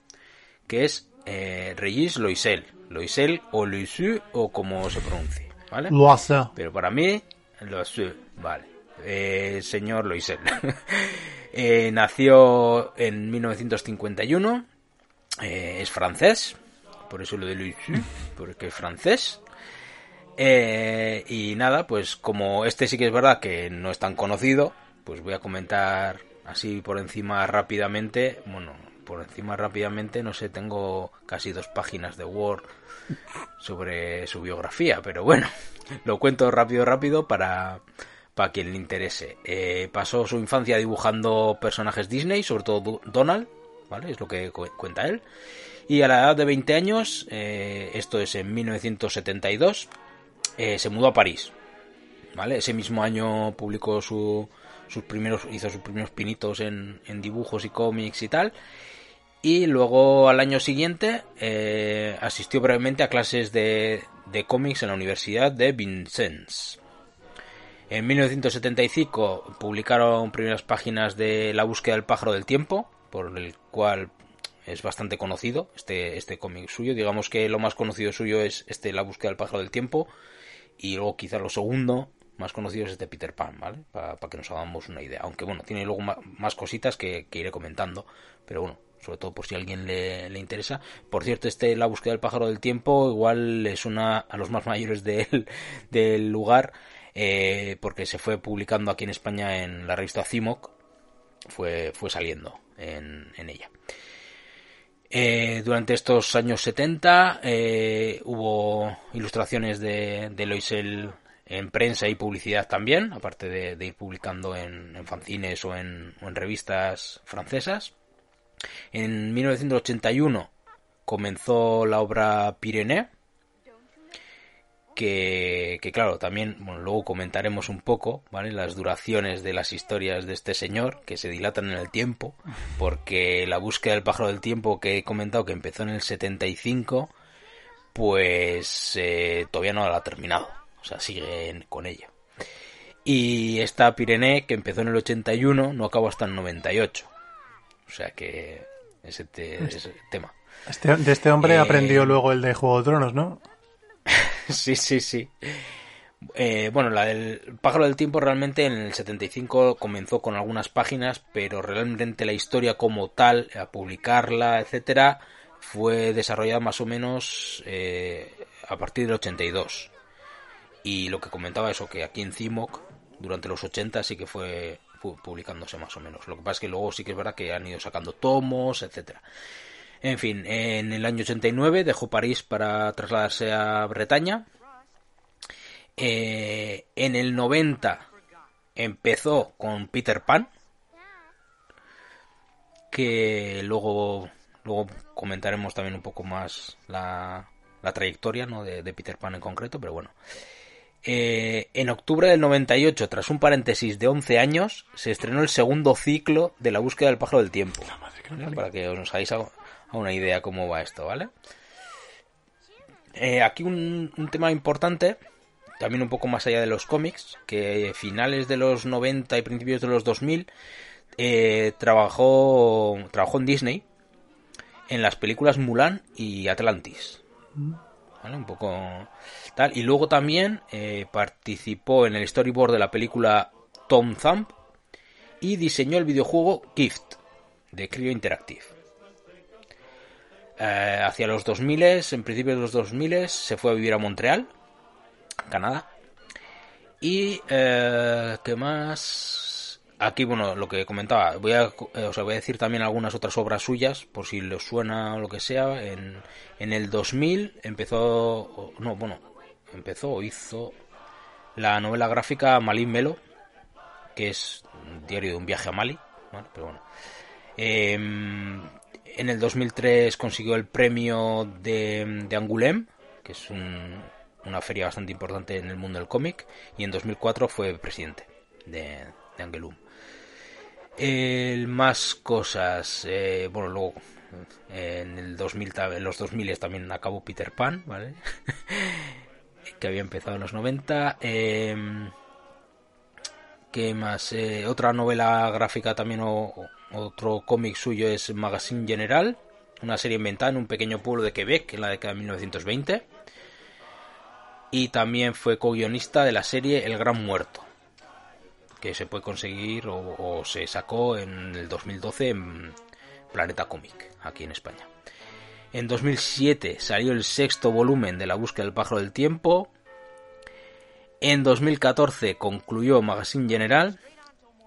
que es eh, Regis Loisel. Loisel o Loisu o como se pronuncie, ¿vale? Loisel. Pero para mí, Loisel, vale. Eh, señor Loisel. eh, nació en 1951, eh, es francés, por eso lo de Luigi, porque es francés. Eh, y nada, pues como este sí que es verdad que no es tan conocido, pues voy a comentar así por encima rápidamente. Bueno, por encima rápidamente, no sé, tengo casi dos páginas de Word sobre su biografía, pero bueno, lo cuento rápido, rápido para, para quien le interese. Eh, pasó su infancia dibujando personajes Disney, sobre todo Donald, ¿vale? Es lo que cuenta él. Y a la edad de 20 años, eh, esto es en 1972, eh, se mudó a París, ¿vale? Ese mismo año publicó sus primeros, hizo sus primeros pinitos en, dibujos y cómics y tal. Y luego al año siguiente eh, asistió brevemente a clases de, de cómics en la Universidad de Vincennes. En 1975 publicaron primeras páginas de La búsqueda del pájaro del tiempo, por el cual es bastante conocido este, este cómic suyo. Digamos que lo más conocido suyo es este La búsqueda del pájaro del tiempo. Y luego quizá lo segundo más conocido es este Peter Pan, ¿vale? Para, que nos hagamos una idea. Aunque bueno, tiene luego más, cositas que, iré comentando. Pero bueno, sobre todo por si a alguien le, le, interesa. Por cierto, este La búsqueda del pájaro del tiempo igual es una a los más mayores del lugar eh, porque se fue publicando aquí en España en la revista CIMOC, fue, fue saliendo en, ella. Eh, durante estos años 70 eh, hubo ilustraciones de, de Loisel en prensa y publicidad también, aparte de, ir publicando en, fanzines o en, o en, revistas francesas. En 1981 comenzó la obra Pyrénées, que, claro, también, bueno, luego comentaremos un poco, ¿vale? Las duraciones de las historias de este señor, que se dilatan en el tiempo, porque la búsqueda del pájaro del tiempo que he comentado, que empezó en el 75, pues eh, todavía no la ha terminado, o sea, siguen con ella. Y esta Pirene, que empezó en el 81, no acabó hasta el 98. O sea que ese, ese tema. Este, de este hombre eh, aprendió luego el de Juego de Tronos, ¿no? sí, sí, sí. Eh, bueno, la del pájaro del tiempo realmente en el 75 comenzó con algunas páginas, pero realmente la historia como tal, a publicarla, etcétera, fue desarrollada más o menos eh, a partir del 82. Y lo que comentaba eso, que aquí en CIMOC, durante los 80 sí que fue, publicándose más o menos. Lo que pasa es que luego sí que es verdad que han ido sacando tomos, etcétera. En fin, en el año 89 dejó París para trasladarse a Bretaña. Eh, en el 90 empezó con Peter Pan, que luego, luego comentaremos también un poco más la, trayectoria ¿no? de, Peter Pan en concreto, pero bueno. Eh, en octubre del 98, tras un paréntesis de 11 años, se estrenó el segundo ciclo de la búsqueda del pájaro del tiempo. Para que os hagáis algo una idea cómo va esto, ¿vale? Eh, aquí un, tema importante, también un poco más allá de los cómics, que finales de los 90 y principios de los 2000 eh, trabajó, trabajó en Disney en las películas Mulan y Atlantis. ¿Vale? Un poco tal. Y luego también eh, participó en el storyboard de la película Tom Thumb y diseñó el videojuego Gift de Creo Interactive. Eh, hacia los 2000, en principio de los 2000, se fue a vivir a Montreal, Canadá. Y, eh, ¿qué más? Aquí, bueno, lo que comentaba, voy a, eh, voy a decir también algunas otras obras suyas, por si les suena o lo que sea. En, en el 2000 empezó, no, bueno, empezó o hizo la novela gráfica Malin Melo, que es un diario de un viaje a Mali, pero bueno. Em, en el 2003 consiguió el premio de, de Angoulême, que es una feria bastante importante en el mundo del cómic, y en 2004 fue presidente de, de Angoulême. El más cosas, eh, bueno, luego en el 2000, en los 2000 también acabó Peter Pan, ¿vale? que había empezado en los 90. Em, ¿Qué más? Eh, otra novela gráfica también o, otro cómic suyo es Magazine General, una serie inventada en un pequeño pueblo de Quebec en la década de 1920. Y también fue co-guionista de la serie El Gran Muerto, que se puede conseguir o, se sacó en el 2012 en Planeta Comic, aquí en España. En 2007 salió el sexto volumen de La búsqueda del pájaro del tiempo. En 2014 concluyó Magazine General,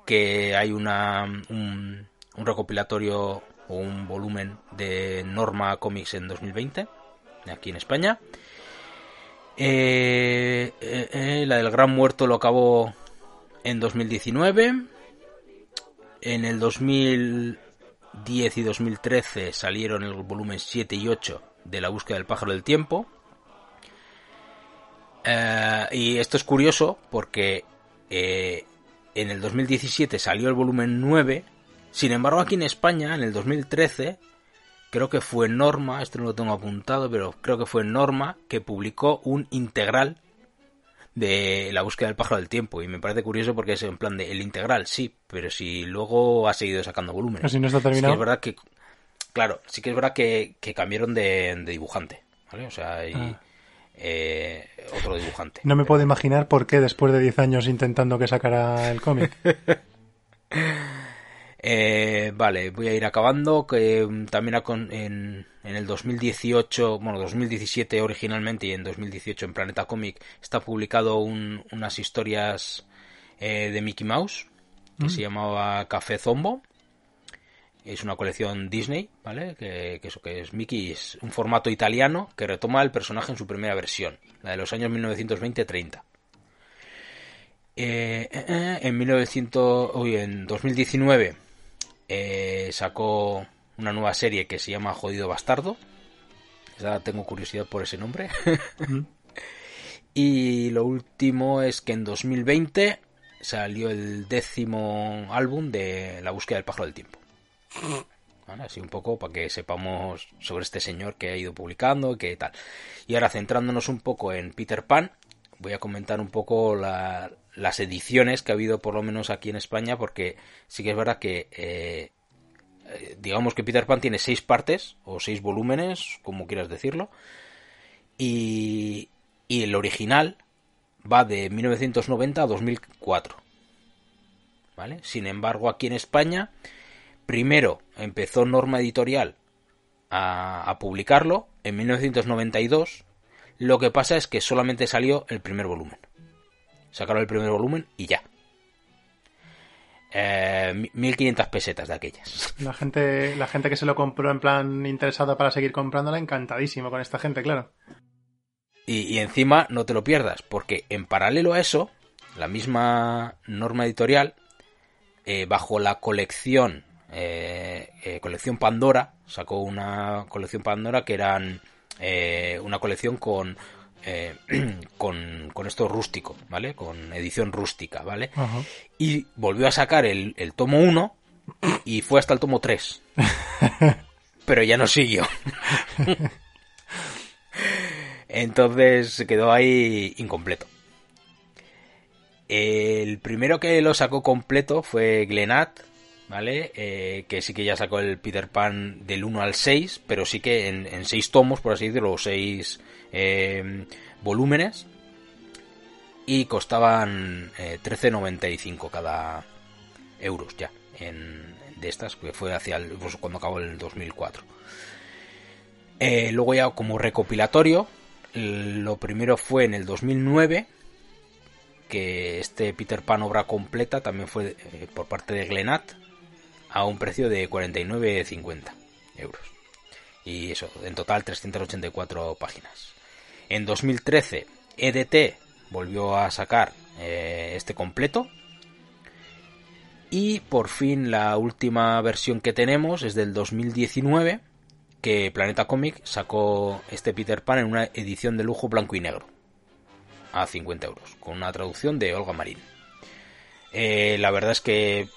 que hay una, un recopilatorio o un volumen de Norma Comics en 2020, aquí en España. Eh, eh, eh, la del Gran Muerto lo acabó en 2019. En el 2000 2010 y 2013 salieron el volumen 7 y 8 de La búsqueda del pájaro del tiempo. Y esto es curioso porque en el 2017 salió el volumen 9. Sin embargo, aquí en España, en el 2013, creo que fue Norma, esto no lo tengo apuntado, pero creo que fue Norma que publicó un integral de la búsqueda del pájaro del tiempo. Y me parece curioso porque es en plan de el integral sí pero si luego ha seguido sacando volúmenes. Si no está terminado es verdad que claro sí que es verdad que, cambiaron de, dibujante vale o sea hay ah. eh, otro dibujante. No me puedo imaginar por qué después de 10 años intentando que sacara el cómic Eh, vale, voy a ir acabando. Que mm, también en, en, el 2018, bueno, 2017 originalmente y en 2018 en Planeta Comic está publicado unas historias eh, de Mickey Mouse que mm. se llamaba Café Zombo. Es una colección Disney, ¿vale? Que, eso que es Mickey, es un formato italiano que retoma el personaje en su primera versión, la de los años 1920-30. Eh, en 1900, uy, en 2019 eh, sacó una nueva serie que se llama Jodido Bastardo. Ya tengo curiosidad por ese nombre. y lo último es que en 2020 salió el décimo álbum de La búsqueda del pájaro del tiempo. así un poco para que sepamos sobre este señor que ha ido publicando y que tal. Y ahora centrándonos un poco en Peter Pan, voy a comentar un poco la, las ediciones que ha habido por lo menos aquí en España, porque sí que es verdad que eh, eh, digamos que Peter Pan tiene seis partes o seis volúmenes, como quieras decirlo, y, y el original va de 1990 a 2004. ¿Vale? Sin embargo, aquí en España, primero empezó Norma Editorial a, a publicarlo en 1992. Lo que pasa es que solamente salió el primer volumen sacaron el primer volumen y ya. 1500 eh, pesetas de aquellas. La gente, la gente que se lo compró en plan interesada para seguir comprándola, encantadísimo con esta gente, claro. Y, encima no te lo pierdas, porque en paralelo a eso, la misma norma editorial, eh, bajo la colección, eh, colección Pandora, sacó una colección Pandora que eran una colección con eh, con, esto rústico, ¿vale? Con edición rústica, ¿vale? Y volvió a sacar el, tomo 1 y fue hasta el tomo 3. Pero ya no siguió. Entonces se quedó ahí incompleto. El primero que lo sacó completo fue Glenat, ¿vale? Eh, que sí que ya sacó el Peter Pan del 1 al 6, pero sí que en, en 6 tomos, por así decirlo, 6 eh, volúmenes y costaban 13.95 eh, cada euros ya en, de estas que fue hacia el, pues, cuando acabó el 2004 eh, luego ya como recopilatorio lo primero fue en el 2009 que este Peter Pan obra completa también fue por parte de Glenat a un precio de 49.50 euros. Y eso en total 384 páginas en 2013 EDT volvió a sacar eh, este completo. Y por fin la última versión que tenemos es del 2019, que Planeta Comic sacó este Peter Pan en una edición de lujo blanco y negro, a 50 euros, con una traducción de Olga Marín. Eh, la verdad es que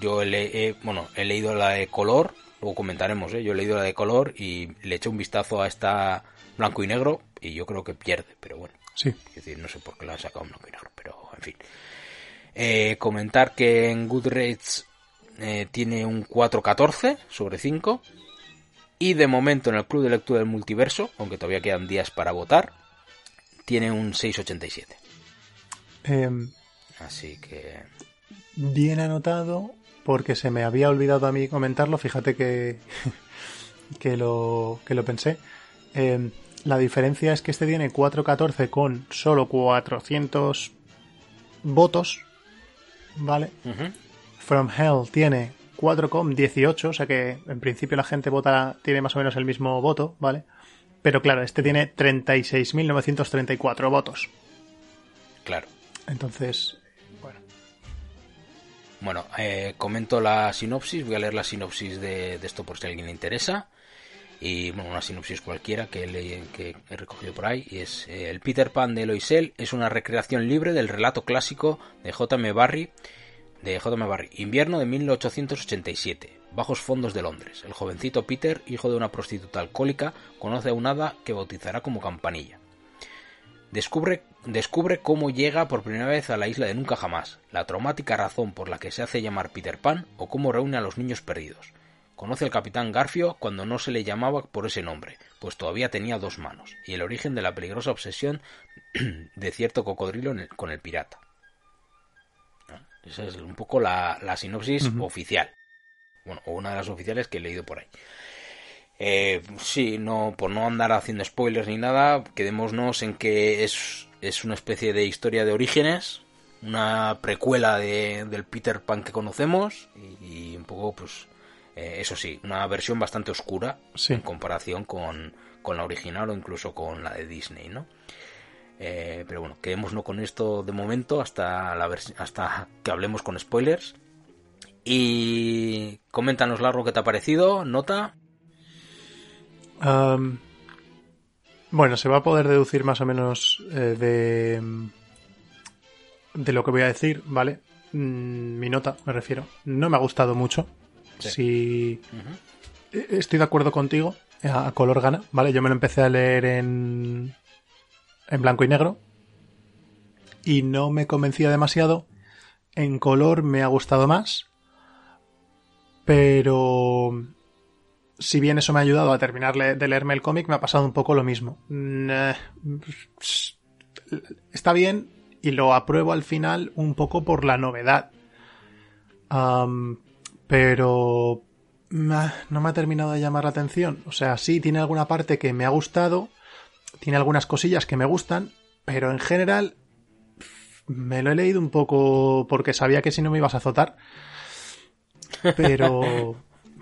yo he, bueno, he leído la de color, luego comentaremos, ¿eh? yo he leído la de color y le eché un vistazo a esta blanco y negro y yo creo que pierde, pero bueno. Sí. Es decir, no sé por qué la han sacado blanco y negro, pero en fin. Eh, comentar que en Goodreads eh, tiene un 4.14 sobre 5 y de momento en el Club de Lectura del Multiverso, aunque todavía quedan días para votar, tiene un 6.87. Em, Así que... Bien anotado, porque se me había olvidado a mí comentarlo, fíjate que, que, lo, que lo pensé. Eh, la diferencia es que este tiene 414 con solo 400 votos, ¿vale? From Hell tiene 4,18, o sea que en principio la gente vota, tiene más o menos el mismo voto, ¿vale? Pero claro, este tiene 36.934 votos. Claro. Entonces, bueno. Eh, comento la sinopsis, voy a leer la sinopsis de, esto por si a alguien le interesa. Y bueno, una sinopsis cualquiera que, que he recogido por ahí. Y es eh, El Peter Pan de Loisel es una recreación libre del relato clásico de J.M. Barry, de J.M. Barry, invierno de 1887, bajos fondos de Londres. El jovencito Peter, hijo de una prostituta alcohólica, conoce a un hada que bautizará como Campanilla. Descubre, descubre cómo llega por primera vez a la isla de Nunca Jamás, la traumática razón por la que se hace llamar Peter Pan o cómo reúne a los niños perdidos. Conoce al capitán Garfio cuando no se le llamaba por ese nombre, pues todavía tenía dos manos, y el origen de la peligrosa obsesión de cierto cocodrilo con el pirata. Esa es un poco la, sinopsis oficial. Bueno, o una de las oficiales que he leído por ahí. Eh, sí, no, por no andar haciendo spoilers ni nada, quedémonos en que es, es una especie de historia de orígenes, una precuela de, del Peter Pan que conocemos y, un poco, pues, eh, eso sí, una versión bastante oscura en comparación con, con, la original o incluso con la de Disney, ¿no? Eh, pero bueno, quedémonos con esto de momento hasta, la hasta que hablemos con spoilers. Y coméntanos, Largo, qué te ha parecido, nota bueno, se va a poder deducir más o menos eh, de, de lo que voy a decir, ¿vale? Mm, mi nota, me refiero. No me ha gustado mucho. Si e, estoy de acuerdo contigo, a color gana, ¿vale? Yo me lo empecé a leer en, en blanco y negro y no me convencía demasiado. En color me ha gustado más, pero si bien eso me ha ayudado a terminar de leerme el cómic, me ha pasado un poco lo mismo. Mm, eh, está bien y lo apruebo al final un poco por la novedad. pero no me ha terminado de llamar la atención. O sea, sí, tiene alguna parte que me ha gustado, tiene algunas cosillas que me gustan, pero en general me lo he leído un poco porque sabía que si no me ibas a azotar. Pero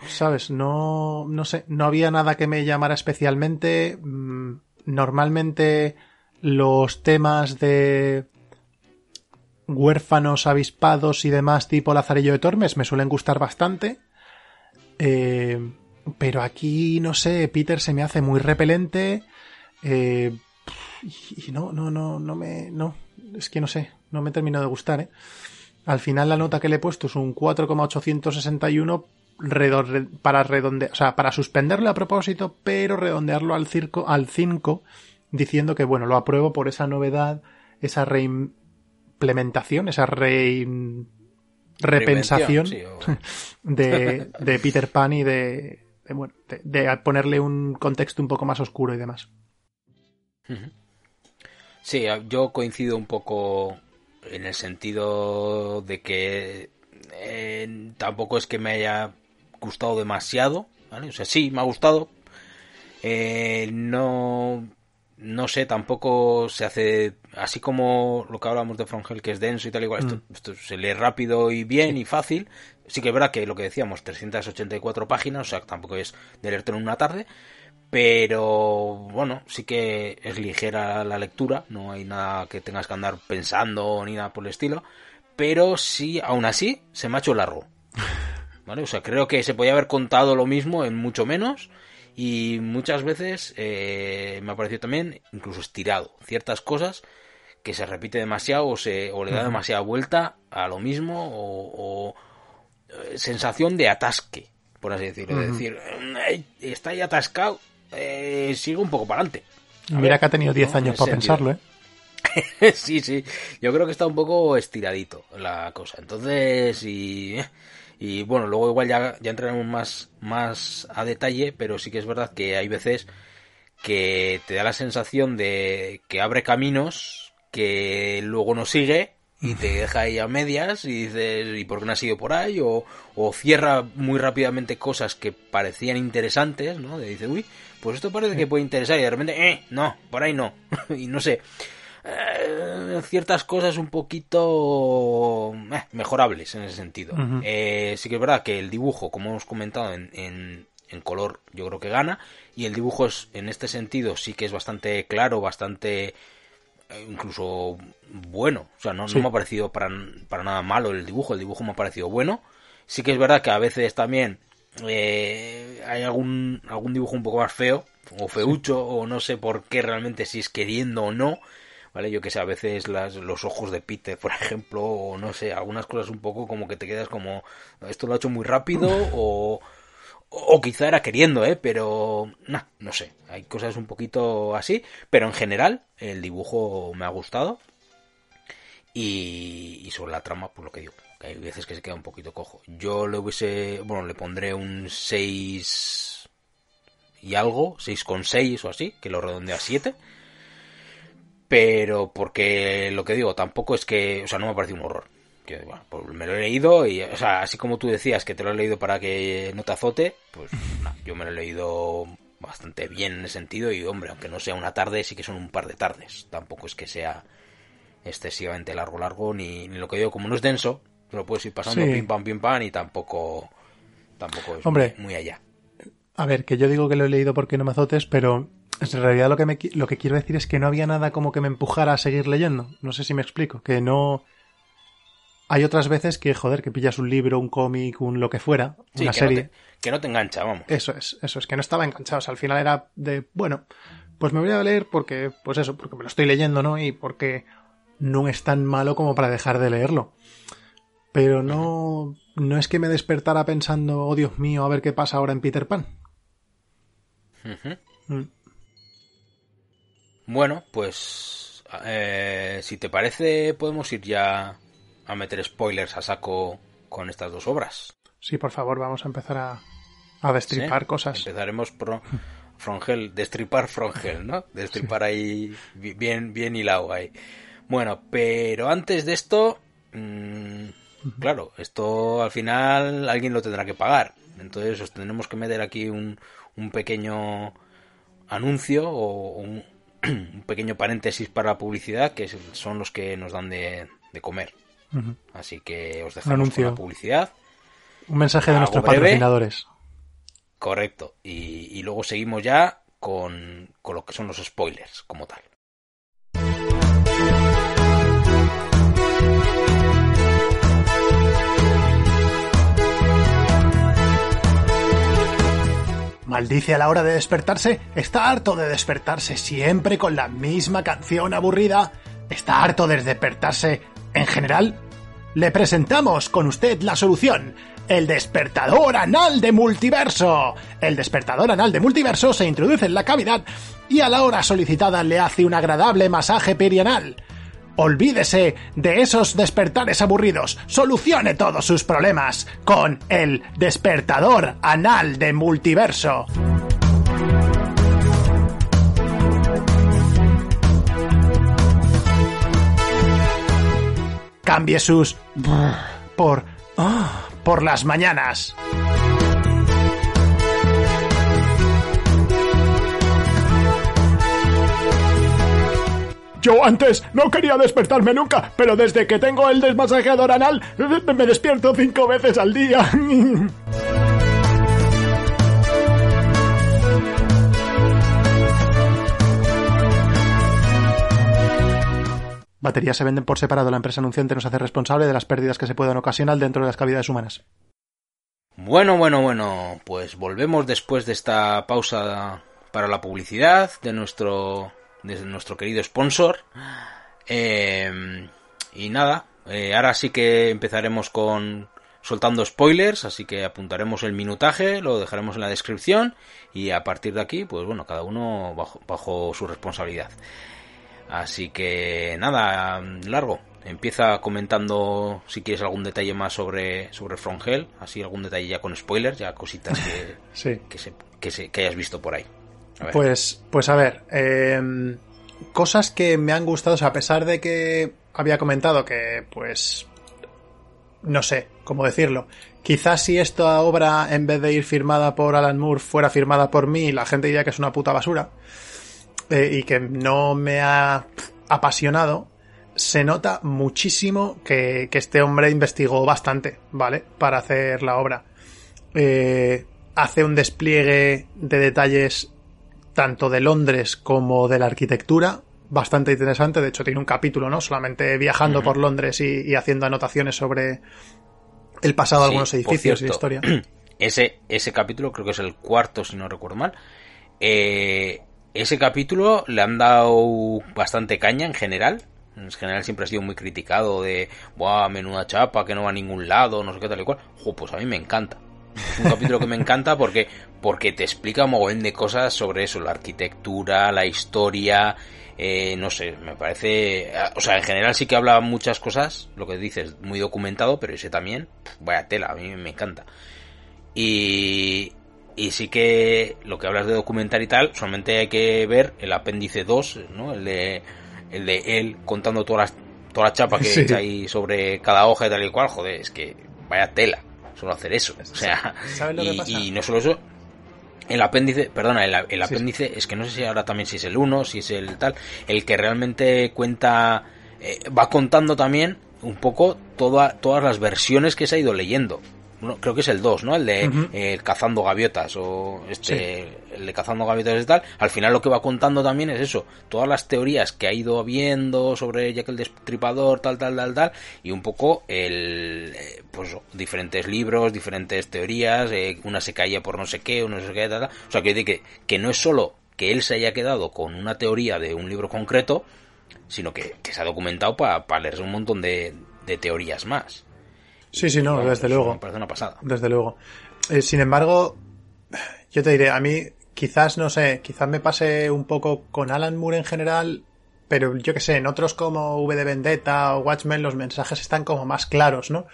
¿sabes? No, no sé, no había nada que me llamara especialmente. Mm, normalmente los temas de huérfanos, avispados y demás tipo Lazarillo de Tormes me suelen gustar bastante. Eh, pero aquí, no sé, Peter se me hace muy repelente. Eh, y no, no, no, no me. No, es que no sé, no me termino de gustar, ¿eh? Al final la nota que le he puesto es un 4,861 para redondear, o sea, para suspenderlo a propósito, pero redondearlo al circo, al 5, diciendo que bueno, lo apruebo por esa novedad, esa reimplementación, esa repensación de, de, Peter Pan y de, bueno, de, ponerle un contexto un poco más oscuro y demás. Sí, yo coincido un poco en el sentido de que eh, tampoco es que me haya gustado demasiado, ¿vale? O sea, sí, me ha gustado. Eh, no, no sé, tampoco se hace así como lo que hablamos de From Hell, que es denso y tal igual. Mm. Esto, se lee rápido y bien y fácil. Sí que es verdad que lo que decíamos, 384 páginas, o sea, tampoco es de leerte en una tarde. Pero bueno, sí que es ligera la lectura, no hay nada que tengas que andar pensando ni nada por el estilo. Pero sí, aún así, se me ha hecho largo. O sea, creo que se podía haber contado lo mismo en mucho menos y muchas veces eh, me ha parecido también incluso estirado ciertas cosas que se repite demasiado o, se, o le da demasiada vuelta a lo mismo o, eh, sensación de atasque, por así decirlo. De decir, está ahí atascado, eh, sigue un poco para adelante. Mira que ha tenido 10 años para pensarlo, ¿eh? sí, sí. Yo creo que está un poco estiradito la cosa. Entonces, y y bueno, luego igual ya, ya entraremos más, más a detalle, pero sí que es verdad que hay veces que te da la sensación de que abre caminos que luego no sigue y te deja ahí a medias y dices, ¿y por qué no has ido por ahí? O, o cierra muy rápidamente cosas que parecían interesantes, ¿no? De dice, uy, pues esto parece que puede interesar y de repente, eh, no, por ahí no. y no sé. Eh, ciertas cosas un poquito eh, mejorables en ese sentido. Eh, sí que es verdad que el dibujo, como hemos comentado, en, en, color yo creo que gana. Y el dibujo es, en este sentido sí que es bastante claro, bastante incluso bueno. O sea, no, Sí. no me ha parecido para, para nada malo el dibujo. El dibujo me ha parecido bueno. Sí que es verdad que a veces también eh, hay algún, algún dibujo un poco más feo o feucho o no sé por qué realmente si es queriendo o no. ¿Vale? Yo que sé, a veces las, los ojos de Peter, por ejemplo, o no sé, algunas cosas un poco como que te quedas como, esto lo ha hecho muy rápido o, o quizá era queriendo, ¿eh? Pero, nah, no sé, hay cosas un poquito así, pero en general el dibujo me ha gustado y, y sobre la trama, pues lo que digo, que hay veces que se queda un poquito cojo. Yo le hubiese, bueno, le pondré un 6 y algo, 6,6 o así, que lo redondeo a 7. Pero porque lo que digo, tampoco es que, o sea, no me ha parecido un horror. Que, bueno, pues me lo he leído y, o sea, así como tú decías que te lo he leído para que no te azote, pues yo me lo he leído bastante bien en ese sentido y, hombre, aunque no sea una tarde, sí que son un par de tardes. Tampoco es que sea excesivamente largo, largo, ni, ni lo que digo, como no es denso, te lo puedes ir pasando Sí. pim pam, pim pam y tampoco, tampoco es Hombre. muy, muy allá. A ver, que yo digo que lo he leído porque no me azotes, pero en realidad lo que, me, lo que quiero decir es que no había nada como que me empujara a seguir leyendo. No sé si me explico. Que no. Hay otras veces que, joder, que pillas un libro, un cómic, un lo que fuera, Sí, una que, no serie. te, que no te engancha, vamos. Eso es, eso es, que no estaba enganchado. O sea, al final era de, bueno, pues me voy a leer porque, pues eso, porque me lo estoy leyendo, ¿no? Y porque no es tan malo como para dejar de leerlo. Pero no, no es que me despertara pensando, oh Dios mío, a ver qué pasa ahora en Peter Pan. Mm. Bueno, pues eh, si te parece, podemos ir ya a meter spoilers a saco con estas dos obras. Sí, por favor, vamos a empezar a, a destripar ¿sí? cosas. Empezaremos por Frongel, destripar Frongel, ¿no? Destripar ahí bi- bien, bien hilado ahí. Bueno, pero antes de esto, mm, claro, esto al final alguien lo tendrá que pagar. Entonces os tendremos que meter aquí un, un pequeño anuncio o un, un pequeño paréntesis para la publicidad que son los que nos dan de, de comer. Así que os dejamos anuncio. con la publicidad. Un mensaje de Algo nuestros breve. patrocinadores. Correcto. Y, y luego seguimos ya con, con lo que son los spoilers como tal. Maldice a la hora de despertarse. Está harto de despertarse siempre con la misma canción aburrida. Está harto de despertarse en general. Le presentamos con usted la solución. El despertador anal de multiverso. El despertador anal de multiverso se introduce en la cavidad y a la hora solicitada le hace un agradable masaje perianal. Olvídese de esos despertares aburridos. Solucione todos sus problemas con el despertador anal de multiverso. Cambie sus por ah, por las mañanas. Yo antes no quería despertarme nunca, pero desde que tengo el desmasajeador anal me despierto cinco veces al día. Baterías se venden por separado. La empresa anunciante nos hace responsable de las pérdidas que se puedan ocasionar dentro de las cavidades humanas. Bueno, bueno, bueno, pues volvemos después de esta pausa para la publicidad de nuestro, de nuestro querido sponsor. Eh, y nada, eh, ahora sí que empezaremos con soltando spoilers, así que apuntaremos el minutaje, lo dejaremos en la descripción y a partir de aquí, pues bueno, cada uno bajo, bajo su responsabilidad. Así que nada, largo. Empieza comentando si quieres algún detalle más sobre, sobre From Hell, así algún detalle ya con spoilers, ya cositas que, Sí. que, se, que, se- que hayas visto por ahí. Pues, pues a ver, eh, cosas que me han gustado, o sea, a pesar de que había comentado que, pues, no sé cómo decirlo. Quizás si esta obra, en vez de ir firmada por Alan Moore, fuera firmada por mí, la gente diría que es una puta basura eh, y que no me ha apasionado. Se nota muchísimo que, que este hombre investigó bastante, ¿vale? Para hacer la obra. Eh, hace un despliegue de detalles tanto de Londres como de la arquitectura bastante interesante. De hecho, tiene un capítulo, ¿no? Solamente viajando por Londres y, haciendo anotaciones sobre el pasado de algunos edificios y la historia. Ese, ese capítulo creo que es el cuarto, si no recuerdo mal. Eh, ese capítulo le han dado bastante caña en general. En general siempre ha sido muy criticado de, ¡buah, menuda chapa, que no va a ningún lado, no sé qué tal y cual! Pues a mí me encanta. Es un capítulo que me encanta porque, porque te explica un montón de cosas sobre eso, la arquitectura, la historia, eh, no sé, me parece, o sea, en general sí que habla muchas cosas, lo que dices, muy documentado, pero ese también, vaya tela, a mí me encanta. Y, y sí que lo que hablas de documentar y tal, solamente hay que ver el apéndice 2, ¿no? El de, el de él contando todas las, toda la chapa que hay sobre cada hoja y tal y cual, joder, es que vaya tela solo hacer eso. O sea, y, no solo eso, el apéndice, perdona, el, apéndice es que no sé si ahora también si es el 1, si es el tal, el que realmente cuenta, eh, va contando también un poco toda, todas las versiones que se ha ido leyendo. Creo que es el 2, ¿no? El de eh, Cazando Gaviotas o este, el de Cazando Gaviotas y tal. Al final lo que va contando también es eso, todas las teorías que ha ido viendo sobre Jack el Destripador, tal, tal, tal, tal, y un poco el, eh, pues diferentes libros, diferentes teorías, eh, una se caía por no sé qué, una no sé qué, tal, tal. O sea, que, que, que no es solo que él se haya quedado con una teoría de un libro concreto, sino que, se ha documentado para leerse un montón de, de teorías más. Sí, sí, no, desde luego. Me parece una pasada. Desde luego. Eh, sin embargo, yo te diré, a mí quizás, no sé, quizás me pase un poco con Alan Moore en general, pero yo que sé, en otros como V de Vendetta o Watchmen los mensajes están como más claros, ¿no?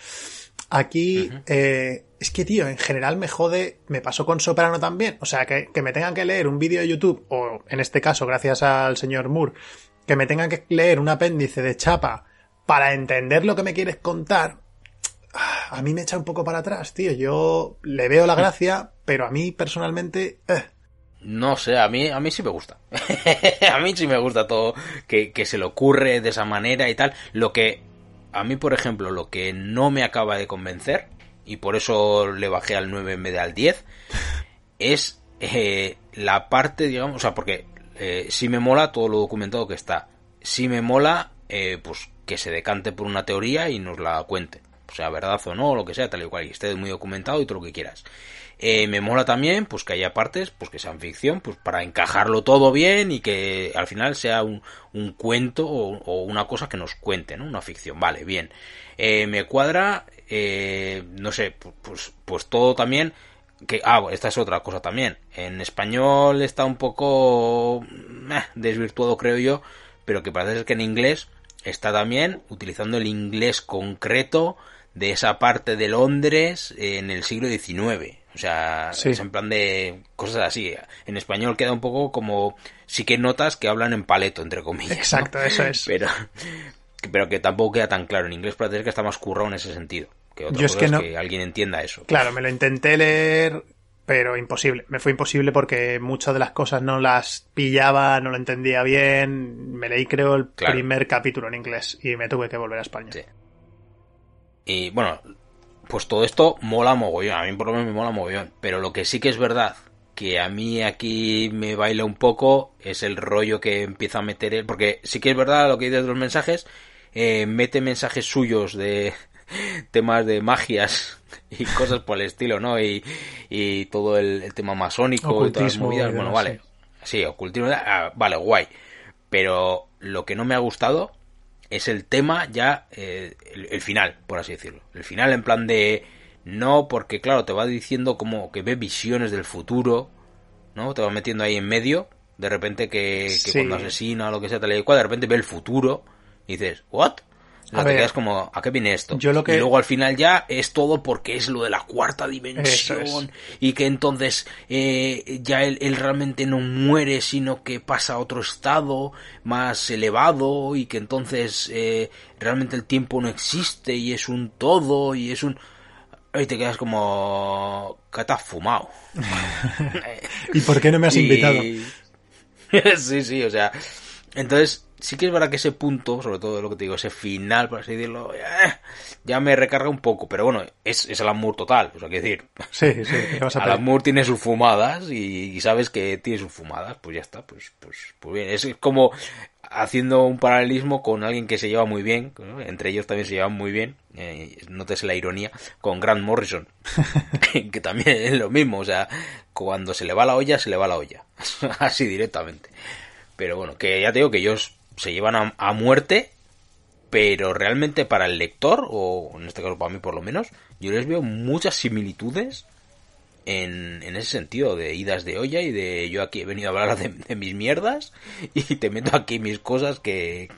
Aquí, eh, es que, tío, en general me jode, me pasó con Soprano también. O sea, que, que me tengan que leer un vídeo de YouTube, o en este caso, gracias al señor Moore, que me tengan que leer un apéndice de chapa para entender lo que me quieres contar, a mí me echa un poco para atrás, tío. Yo le veo la gracia, pero a mí personalmente... Eh. No sé, a mí, a mí sí me gusta. a mí sí me gusta todo que, que se le ocurre de esa manera y tal. Lo que, a mí, por ejemplo, lo que no me acaba de convencer, y por eso le bajé al 9 en vez de al 10, es eh, la parte, digamos, o sea, porque eh, sí me mola todo lo documentado que está. Sí me mola, eh, pues, que se decante por una teoría y nos la cuente sea verdad o no, lo que sea, tal y cual, y esté muy documentado y todo lo que quieras. Eh, me mola también, pues que haya partes, pues que sean ficción, pues para encajarlo todo bien y que al final sea un, un cuento o, una cosa que nos cuente, ¿no? Una ficción, vale, bien. Eh, me cuadra, eh, no sé, pues, pues todo también, que, ah, esta es otra cosa también. En español está un poco desvirtuado, creo yo, pero que parece ser que en inglés está también utilizando el inglés concreto de esa parte de Londres en el siglo XIX. O sea, es en plan de cosas así. En español queda un poco como, sí que notas que hablan en paleto, entre comillas. Exacto, eso es. Pero, pero que tampoco queda tan claro. En inglés parece que está más currado en ese sentido. Que otra Yo es que, no... que alguien entienda eso. Claro, me lo intenté leer, pero imposible. Me fue imposible porque muchas de las cosas no las pillaba, no lo entendía bien. Me leí, creo, el primer capítulo en inglés y me tuve que volver a España. Sí. Y bueno, pues todo esto mola mogollón, a mí por lo menos me mola mogollón, pero lo que sí que es verdad que a mí aquí me baila un poco es el rollo que empieza a meter él, porque sí que es verdad lo que dices de los mensajes, eh, mete mensajes suyos de temas de magias y cosas por el estilo, ¿no? Y, y todo el, tema masónico y todas las movidas, bueno, vale, sí, ocultismo, ah, vale, guay, pero lo que no me ha gustado es el tema ya, eh, el, final, por así decirlo. El final en plan de... No, porque claro, te va diciendo como que ve visiones del futuro, ¿no? Te va metiendo ahí en medio, de repente que, cuando asesina o lo que sea, tal y cual, de repente ve el futuro y dices, ¿what? A te como, ¿a qué viene esto? Y luego al final ya es todo porque es lo de la cuarta dimensión y que entonces eh, ya él, realmente no muere sino que pasa a otro estado más elevado y que entonces eh, realmente el tiempo no existe y es un todo y es un... Y te quedas como... que te has fumado. ¿Y por qué no me has invitado? sí, sí, o sea... Entonces, sí que es verdad que ese punto, sobre todo lo que te digo, ese final, por así decirlo, eh, ya me recarga un poco, pero bueno, es, es Alan Moore total, o sea, que decir, Sí, sí. ¿qué vas a pedir? Moore tiene sus fumadas y, y sabes que tiene sus fumadas, pues ya está, pues, pues, pues bien, es como haciendo un paralelismo con alguien que se lleva muy bien, ¿no? entre ellos también se llevan muy bien, eh, nótese la ironía, con Grant Morrison, que también es lo mismo, o sea, cuando se le va la olla, se le va la olla, así directamente. Pero bueno, que ya te digo que ellos se llevan a, muerte, pero realmente para el lector, o en este caso para mí por lo menos, yo les veo muchas similitudes en, en ese sentido, de idas de olla y de yo aquí he venido a hablar de, de mis mierdas y te meto aquí mis cosas que,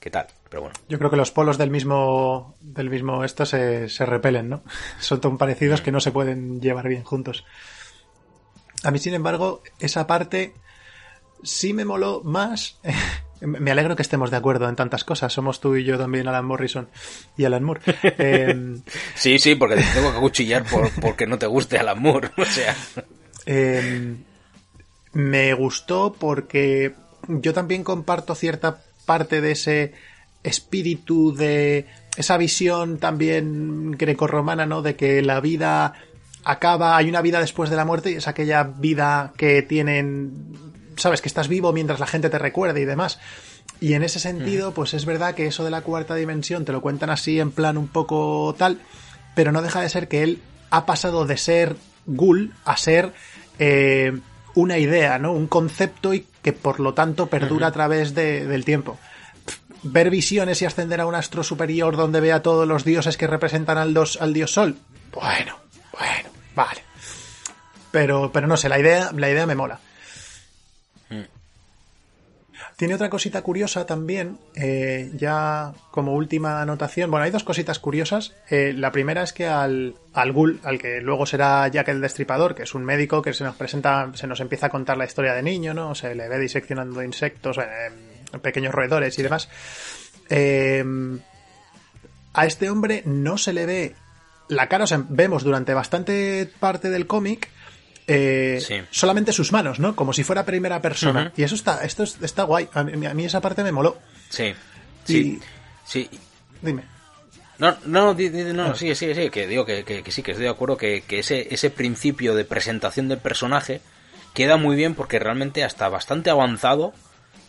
que tal. Pero bueno, Yo creo que los polos del mismo, del mismo esto se, se repelen, ¿no? Son tan parecidos que no se pueden llevar bien juntos. A mí, sin embargo, esa parte sí me moló más. Me alegro que estemos de acuerdo en tantas cosas. Somos tú y yo también, Alan Morrison y Alan Moore. Eh, sí, sí, porque te tengo que acuchillar por, porque no te guste Alan Moore, o sea. Eh, me gustó porque yo también comparto cierta parte de ese espíritu de esa visión también grecorromana, ¿no? De que la vida acaba, hay una vida después de la muerte y es aquella vida que tienen, sabes, que estás vivo mientras la gente te recuerde y demás. Y en ese sentido, pues es verdad que eso de la cuarta dimensión te lo cuentan así en plan un poco tal, pero no deja de ser que él ha pasado de ser ghoul a ser eh, una idea, ¿no? Un concepto y que por lo tanto perdura a través de- del tiempo. Ver visiones y ascender a un astro superior donde vea todos los dioses que representan al, dos, al dios sol. Bueno, bueno, vale. Pero, pero no sé, la idea, la idea me mola. Tiene otra cosita curiosa también, eh, ya como última anotación. Bueno, hay dos cositas curiosas. Eh, la primera es que al, al Ghoul, al que luego será Jack el Destripador, que es un médico que se nos presenta, se nos empieza a contar la historia de niño, ¿no? Se le ve diseccionando insectos, eh, pequeños roedores y demás. Eh, a este hombre no se le ve la cara, o sea, vemos durante bastante parte del cómic eh, Sí. solamente sus manos, ¿no? Como si fuera primera persona. Y eso está, esto es- está guay. A mí, a mí esa parte me moló. Sí, sí, sí. Dime. No, no, no, sí, sí, sí, que digo que, que- que sí, que estoy de acuerdo que, que ese, ese principio de presentación del personaje queda muy bien porque realmente hasta bastante avanzado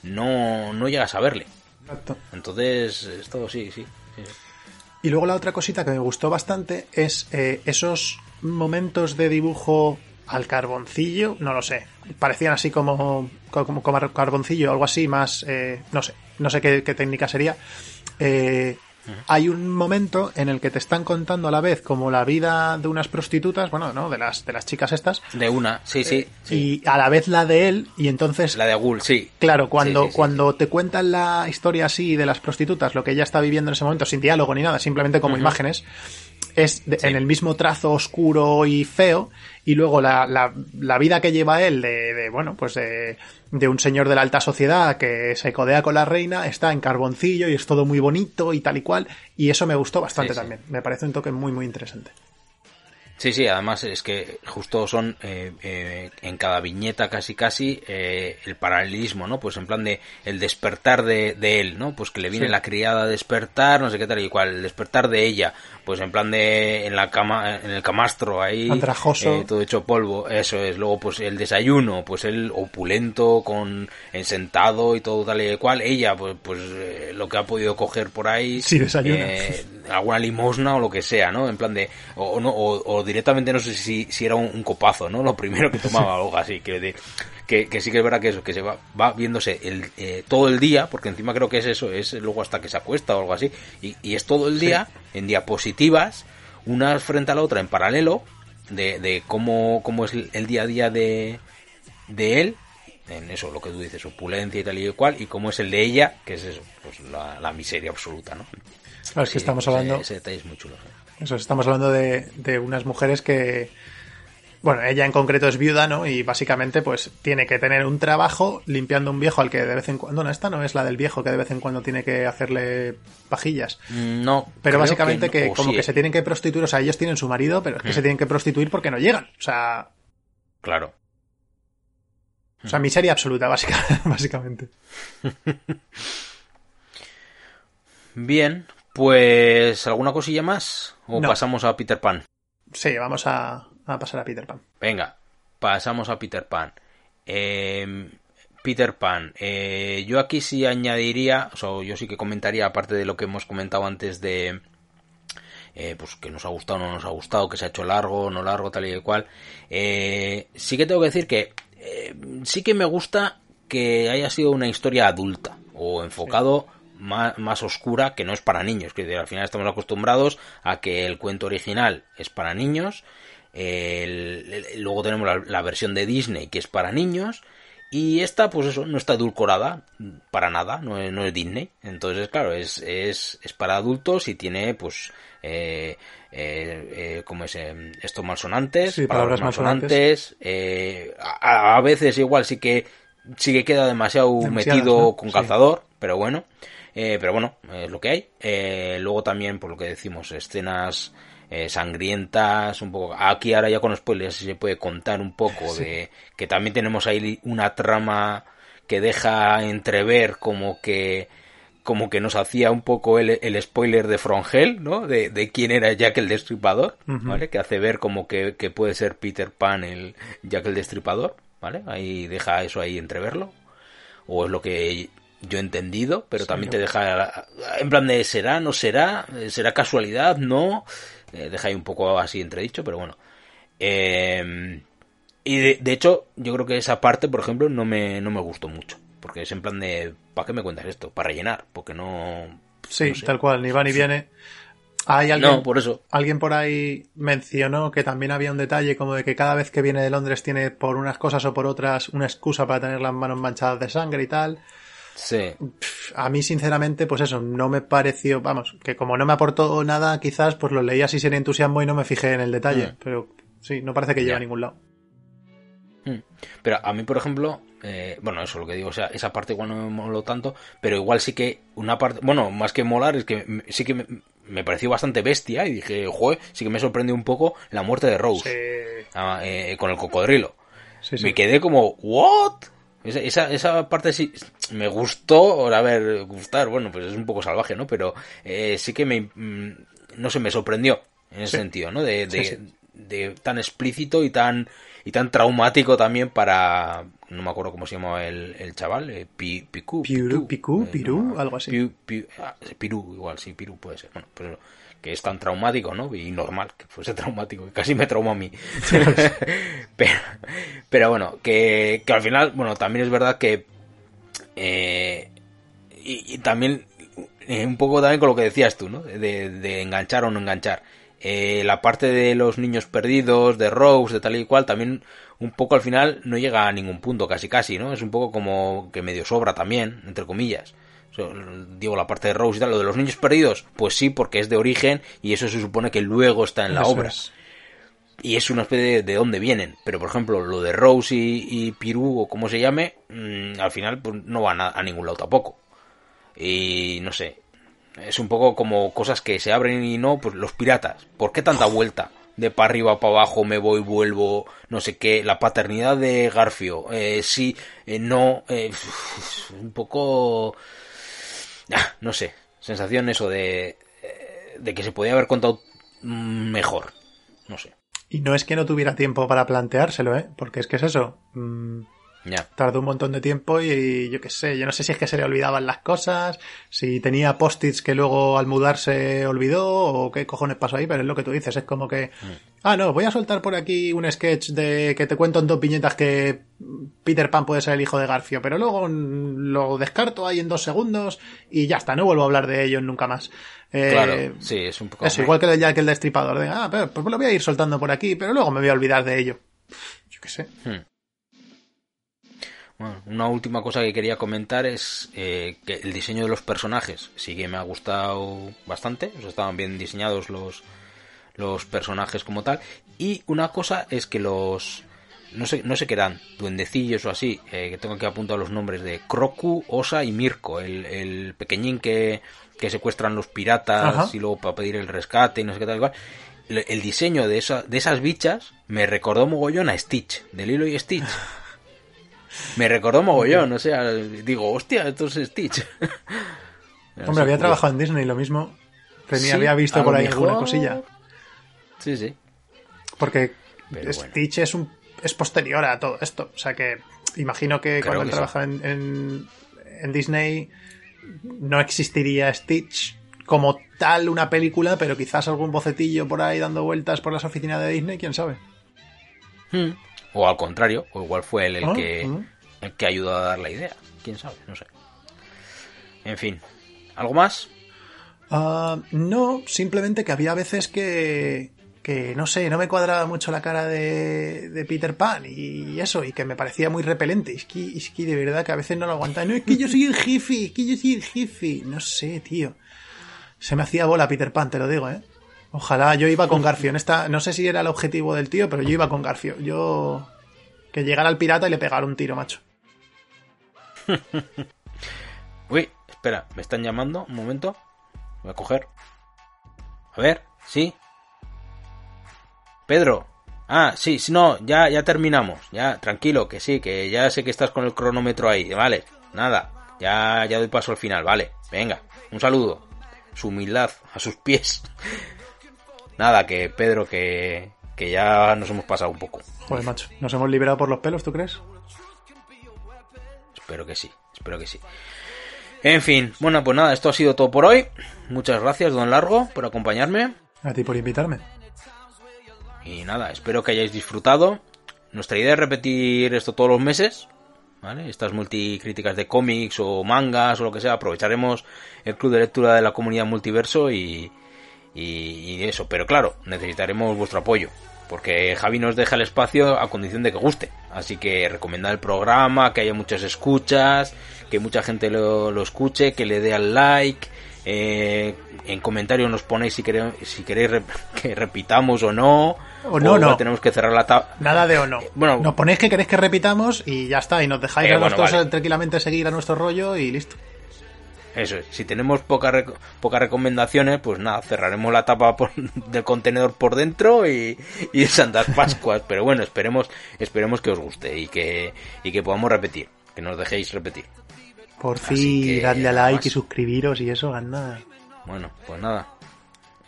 no, no llegas a verle. Exacto. Entonces, esto sí, sí. sí, sí. Y luego la otra cosita que me gustó bastante es eh, esos momentos de dibujo al carboncillo, no lo sé, parecían así como, como, como carboncillo algo así, más, eh, no sé, no sé qué, qué técnica sería. Eh, hay un momento en el que te están contando a la vez como la vida de unas prostitutas, bueno, no, de las, de las chicas estas, De una, sí, sí. sí. y a la vez la de él, y entonces La de Ghoul, sí. Claro, cuando, Sí, sí, sí, cuando te cuentan la historia así de las prostitutas, lo que ella está viviendo en ese momento, sin diálogo ni nada, simplemente como imágenes, es de- Sí. en el mismo trazo oscuro y feo, y luego la, la, la vida que lleva él de, de, bueno, pues de, de un señor de la alta sociedad que se codea con la reina, está en carboncillo y es todo muy bonito y tal y cual, y eso me gustó bastante Sí, sí. también. Me parece un toque muy, muy interesante. Sí, sí, además es que justo son eh, eh, en cada viñeta casi casi eh, el paralelismo, ¿no? Pues en plan de el despertar de, de él, ¿no? Pues que le viene Sí. la criada a despertar, no sé qué tal y cual, el despertar de ella, pues en plan de en la cama, en el camastro ahí, Andrajoso. eh, todo hecho polvo, eso es, luego pues el desayuno, pues él opulento, con en sentado y todo tal y cual, ella pues, pues eh, lo que ha podido coger por ahí, Sí, desayuna. Alguna limosna o lo que sea, ¿no? En plan de, o, no, o, o directamente no sé si, si era un, un copazo, ¿no? Lo primero que tomaba o algo así, que, de- que, que sí que es verdad que eso, que se va, va viéndose el, eh, todo el día, porque encima creo que es eso, es luego hasta que se acuesta o algo así, y, y es todo el día en diapositivas, una frente a la otra en paralelo, de, de cómo, cómo es el, el día a día de, de él, en eso, lo que tú dices, opulencia y tal y cual, y cómo es el de ella, que es eso, pues la, la miseria absoluta, ¿no? Claro, es que Sí, estamos hablando... Ese detalle es muy chulo. Eso, estamos hablando de, de unas mujeres que. Bueno, ella en concreto es viuda, ¿no? Y básicamente, pues, tiene que tener un trabajo limpiando un viejo al que de vez en cuando. No, esta no es la del viejo que de vez en cuando tiene que hacerle pajillas. Mm, No. Pero básicamente que, no, como sí, que se tienen que prostituir. O sea, ellos tienen su marido, pero es que Mm. se tienen que prostituir porque no llegan. O sea, Claro. o sea miseria absoluta, básica- básicamente. Bien, Pues, ¿alguna cosilla más? ¿O No. pasamos a Peter Pan? Sí, vamos a, a pasar a Peter Pan. Venga, pasamos a Peter Pan. Eh, Peter Pan. eh, yo aquí sí añadiría, o sea, yo sí que comentaría, aparte de lo que hemos comentado antes de, eh, pues que nos ha gustado o no nos ha gustado, que se ha hecho largo, no largo, tal y cual. Eh, sí que tengo que decir que eh, sí que me gusta que haya sido una historia adulta o enfocado más, más oscura que no es para niños. Que al final estamos acostumbrados a que el cuento original es para niños. el- el- luego tenemos la, la versión de Disney que es para niños. Y esta, pues eso, no está edulcorada para nada, no es, no es Disney. Entonces, claro, es, es, es para adultos y tiene, pues, eh, eh, eh, ¿cómo es? Eh, estos malsonantes, Sí, palabras malsonantes. eh, a, a veces igual sí que, sí que queda demasiado metido ¿no? con Sí. calzador, pero bueno. Eh, pero bueno, es lo que hay. Eh, luego también, por lo que decimos, escenas eh, sangrientas, un poco. Aquí ahora ya con spoilers se puede contar un poco Sí. de que también tenemos ahí una trama que deja entrever como que como que nos hacía un poco el, el spoiler de From Hell, ¿no? De, de quién era Jack el Destripador. ¿vale? Que hace ver como que, que puede ser Peter Pan el Jack el Destripador, ¿vale? Ahí deja eso ahí entreverlo. O es lo que yo he entendido, pero Sí, también te deja en plan de será, no será, será casualidad, no. Eh, deja ahí un poco así entredicho, pero bueno. Eh, y de, de hecho, yo creo que esa parte, por ejemplo, no me, no me gustó mucho. Porque es en plan de, ¿para qué me cuentas esto? Para rellenar, porque no... Sí, no sé. tal cual, ni va ni viene. Hay alguien, No, por eso. alguien por ahí mencionó que también había un detalle como de que cada vez que viene de Londres tiene por unas cosas o por otras una excusa para tener las manos manchadas de sangre y tal. Sí. A mí, sinceramente, pues eso, no me pareció, vamos, que como no me aportó nada, quizás pues lo leí así sin entusiasmo y no me fijé en el detalle. Mm. Pero sí, no parece que llegue Ya. a ningún lado. Mm. Pero a mí, por ejemplo, eh, bueno, eso lo que digo, o sea, esa parte igual no me moló tanto, pero igual sí que una parte, bueno, más que molar, es que sí que me, me pareció bastante bestia y dije, joder, sí que me sorprendió un poco la muerte de Rose Sí, ah, eh, con el cocodrilo. sí, sí. Me quedé como, ¿what? Esa, esa, esa parte sí me gustó, a ver, gustar, bueno, pues es un poco salvaje, ¿no? Pero eh, sí que me, mm, no sé, me sorprendió en ese Sí. sentido, ¿no? De, de, Sí, sí. de tan explícito y tan y tan traumático también para, no me acuerdo cómo se llamaba el, el chaval, eh, Pi- Picú, Piru- Picú, eh, Pirú, no, algo así. Piu- Piu- ah, Pirú, igual, sí, Pirú puede ser, bueno, pero que es tan traumático, ¿no? Y normal que fuese traumático, que casi me trauma a mí. pero, pero bueno, que, que al final, bueno, también es verdad que eh, y, y también eh, un poco también con lo que decías tú, ¿no? De, de enganchar o no enganchar. Eh, la parte de los niños perdidos, de Rose, de tal y cual, también un poco al final no llega a ningún punto, casi casi, ¿no? Es un poco como que medio sobra también, entre comillas. Digo, la parte de Rose y tal, lo de los niños perdidos, pues sí, porque es de origen y eso se supone que luego está en la Eso obra es. y es una especie de, de dónde vienen. Pero, por ejemplo, lo de Rose y, y Pirú, o como se llame, mm, al final pues, no van a, a ningún lado tampoco. Y no sé, es un poco como cosas que se abren y no, pues los piratas. ¿Por qué tanta vuelta? De para arriba, para abajo, me voy, vuelvo, no sé qué. La paternidad de Garfio, eh, sí, eh, no, eh, un poco... Ah, no sé, sensación eso de, eh, de que se podía haber contado mejor. No sé. Y no es que no tuviera tiempo para planteárselo, ¿eh? Porque es que es eso. mm, Ya. tardó un montón de tiempo y, yo qué sé, yo no sé si es que se le olvidaban las cosas, si tenía post-its que luego al mudarse olvidó o qué cojones pasó ahí, pero es lo que tú dices, es como que, ah, no, voy a soltar por aquí un sketch de que te cuento en dos viñetas que Peter Pan puede ser el hijo de Garfio, pero luego mm, lo descarto ahí en dos segundos y ya está, no vuelvo a hablar de ello nunca más. Eh, Claro, sí, es un poco... Eso, igual que el Jack el Destripador, de, ah, pero, pues lo voy a ir soltando por aquí, pero luego me voy a olvidar de ello. Yo qué sé. Hmm. Bueno, una última cosa que quería comentar es eh, que el diseño de los personajes sí que me ha gustado bastante. O sea, estaban bien diseñados los, los personajes como tal. Y una cosa es que los... No sé, no sé qué eran, duendecillos o así, eh, que tengo que apuntar los nombres de Crocu, Osa y Mirko, el, el pequeñín que, que secuestran los piratas Ajá. y luego para pedir el rescate y no sé qué tal el diseño de, esa, de esas bichas me recordó mogollón a Stitch, de Lilo y Stitch. Me recordó mogollón, o sea, digo, hostia, esto es Stitch. Hombre, había trabajado en Disney lo mismo. Tenía, había visto por ahí alguna cosilla. Sí, sí. Porque Stitch es un es posterior a todo esto. O sea que imagino que cuando él trabajaba en, en, Disney no existiría Stitch como tal una película, pero quizás algún bocetillo por ahí dando vueltas por las oficinas de Disney, quién sabe. Hmm. O al contrario, o igual fue él el, ah, que, ah. el que ayudó a dar la idea. Quién sabe, no sé. En fin, ¿algo más? Ah, no, simplemente que había veces que, que no sé, no me cuadraba mucho la cara de, de Peter Pan y eso, y que me parecía muy repelente. Es que, es que de verdad que a veces no lo aguantaba. No, es que yo soy el jefe, es que yo soy el jefe. No sé, tío. Se me hacía bola Peter Pan, te lo digo, ¿eh? Ojalá yo iba con Garfio. En esta, no sé si era el objetivo del tío, pero yo iba con Garfio. Yo. Que llegara al pirata y le pegara un tiro, macho. Uy, espera, me están llamando. Un momento. Voy a coger. A ver, sí. Pedro. Ah, sí, no, ya, ya terminamos. Ya, tranquilo, que sí, que ya sé que estás con el cronómetro ahí. Vale, nada. Ya, ya doy paso al final, vale. Venga, un saludo. Su humildad a sus pies. nada, que Pedro, que, que ya nos hemos pasado un poco. Joder, macho, ¿nos hemos liberado por los pelos, tú crees? Espero que sí, espero que sí. En fin, bueno, pues nada, esto ha sido todo por hoy. Muchas gracias, don Largo, por acompañarme. A ti por invitarme. Y nada, espero que hayáis disfrutado. Nuestra idea es repetir esto todos los meses, ¿vale? Estas multicríticas de cómics o mangas o lo que sea. Aprovecharemos el club de lectura de la comunidad multiverso y, y, eso. Pero claro, necesitaremos vuestro apoyo. Porque Javi nos deja el espacio a condición de que guste. Así que recomendad el programa, que haya muchas escuchas, que mucha gente lo, lo escuche, que le dé al like. Eh, en comentarios nos ponéis si queréis, si queréis que repitamos o no. O no, no. Tenemos que cerrar la tabla. Nada de o no. Bueno, nos ponéis que queréis que repitamos y ya está. Y nos dejáis eh, a nosotros tranquilamente seguir a nuestro rollo y listo. Eso es, si tenemos pocas pocas recomendaciones, pues nada, cerraremos la tapa del contenedor por dentro y, y Santas Pascuas. Pero bueno, esperemos, esperemos que os guste y que, y que podamos repetir, que nos dejéis repetir. Por fin, dadle a like y suscribiros y eso, nada. Bueno, pues nada.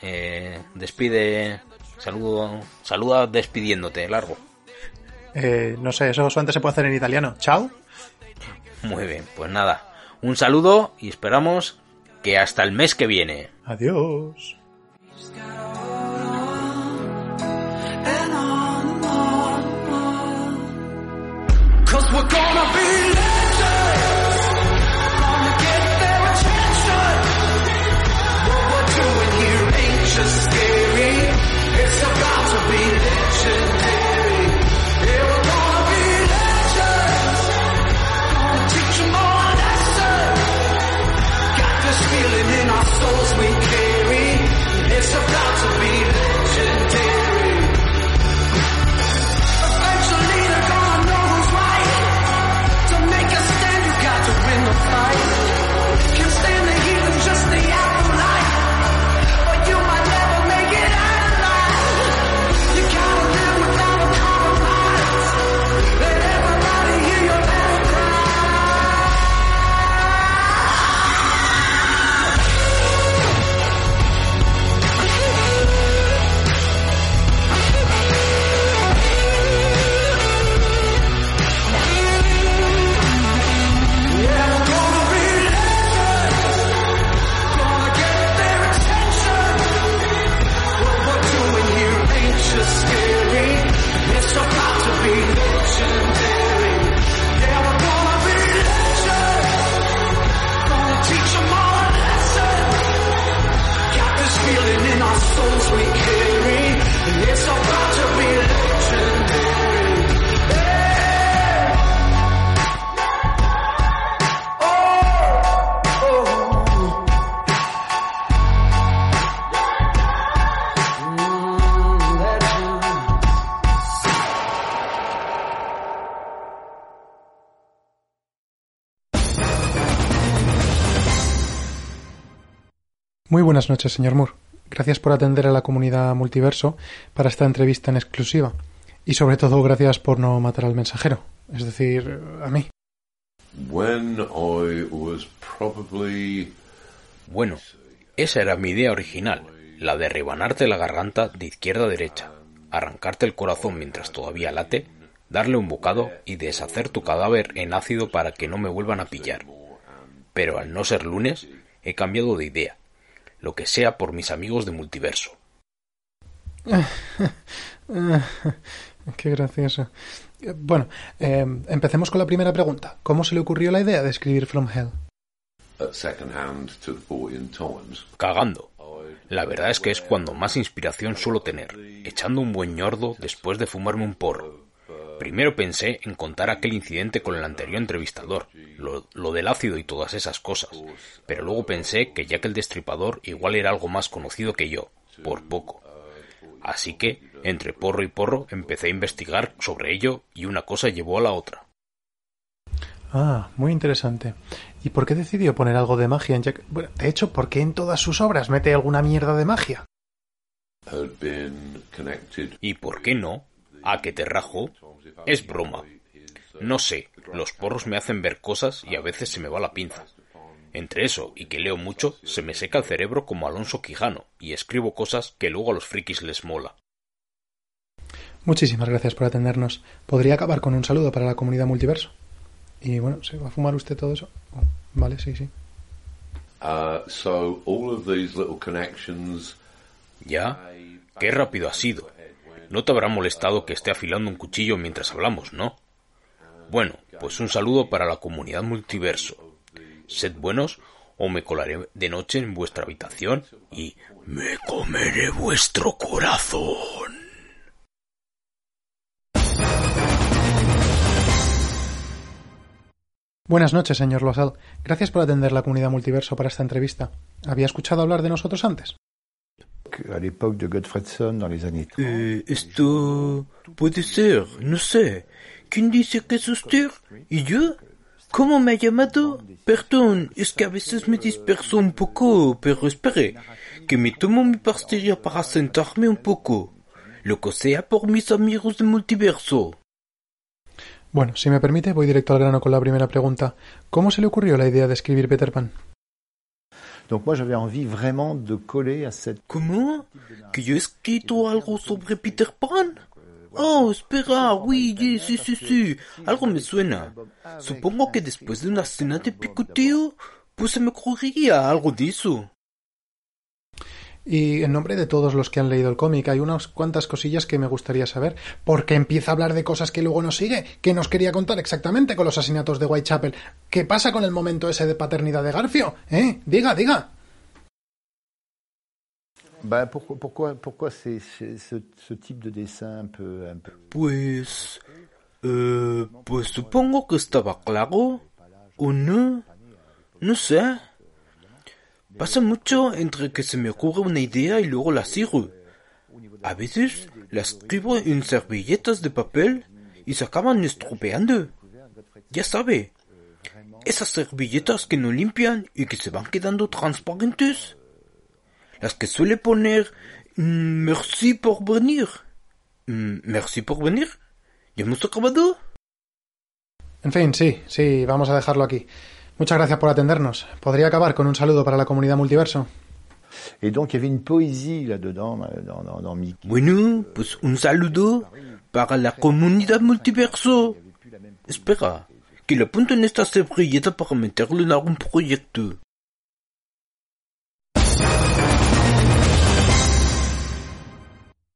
Eh, despide, saludo, saluda despidiéndote, largo. Eh, no sé, eso antes se puede hacer en italiano. Chao. Muy bien, pues nada. Un saludo y esperamos que hasta el mes que viene. Adiós. Muy buenas noches, señor Moore. Gracias por atender a la comunidad multiverso para esta entrevista en exclusiva. Y sobre todo, gracias por no matar al mensajero, es decir, a mí. Bueno, Esa era mi idea original, la de rebanarte la garganta de izquierda a derecha, arrancarte el corazón mientras todavía late, darle un bocado y deshacer tu cadáver en ácido para que no me vuelvan a pillar. Pero al no ser lunes, he cambiado de idea. Lo que sea por mis amigos de multiverso. Qué gracioso. Bueno, eh, empecemos con la primera pregunta. ¿Cómo se le ocurrió la idea de escribir From Hell? Cagando. La verdad es que es cuando más inspiración suelo tener, echando un buen ñordo después de fumarme un porro. Primero pensé en contar aquel incidente con el anterior entrevistador, lo, lo, del ácido y todas esas cosas, pero luego pensé que ya que el destripador igual era algo más conocido que yo, por poco. Así que, entre porro y porro, empecé a investigar sobre ello y una cosa llevó a la otra. Ah, muy interesante. ¿Y por qué decidió poner algo de magia en Jack? Bueno, de hecho, ¿por qué en todas sus obras mete alguna mierda de magia? ¿Y por qué no? ¿A que te rajo? Es broma. No sé, los porros me hacen ver cosas y a veces se me va la pinza. Entre eso y que leo mucho, se me seca el cerebro como Alonso Quijano y escribo cosas que luego a los frikis les mola. Muchísimas gracias por atendernos. ¿Podría acabar con un saludo para la comunidad multiverso? Y bueno, ¿se va a fumar usted todo eso? Oh, vale, sí, sí. Uh, so all of these little connections... Ya, qué rápido ha sido. No te habrá molestado que esté afilando un cuchillo mientras hablamos, ¿no? Bueno, pues un saludo para la comunidad multiverso. Sed buenos o me colaré de noche en vuestra habitación y me comeré vuestro corazón. Buenas noches, señor Losal. Gracias por atender la comunidad multiverso para esta entrevista. ¿Había escuchado hablar de nosotros antes? À l'époque de Godfredson, dans les années 30. Eh, esto puede ser, no sé. ¿Quién dice que es usted? ¿Y yo? ¿Cómo me ha llamado? Perdón, es que a veces me disperso un poco, pero espere, que me tomo mi pastilla para sentarme un poco. Lo que sea por mis amigos de multiverso. Bueno, si me permite, voy directo al grano con la primera pregunta. ¿Cómo se le ocurrió la idea de escribir Peter Pan? Donc moi j'avais envie vraiment de coller à cette... ¿Cómo? ¿Que yo he escrito algo sobre Peter Pan? Oh, espera, oui, sí, sí, sí, algo me suena. Supongo que después de una cena de picoteo, pues se me ocurriría algo de eso. Y en nombre de todos los que han leído el cómic, hay unas cuantas cosillas que me gustaría saber. Porque empieza a hablar de cosas que luego nos sigue. ¿Qué nos quería contar exactamente con los asesinatos de Whitechapel? ¿Qué pasa con el momento ese de paternidad de Garfio? ¿Eh? Diga, diga. Pues... Eh, pues supongo que estaba claro. ¿O no? No sé. Pasa mucho entre que se me ocurre una idea y luego la sigo. A veces la escribo en servilletas de papel y se acaban estropeando. Ya sabe, esas servilletas que no limpian y que se van quedando transparentes. Las que suele poner mm, merci por venir. Mm, merci por venir. ¿Ya hemos acabado? En fin, sí, sí, vamos a dejarlo aquí. Muchas gracias por atendernos. ¿Podría acabar con un saludo para la comunidad multiverso? Et donc il y avait une poésie là-dedans, dans, dans, dans Mickey. Bueno, pues un saludo para la comunidad multiverso. Espera, que lo apunto en esta servilleta para meterlo en algún proyecto.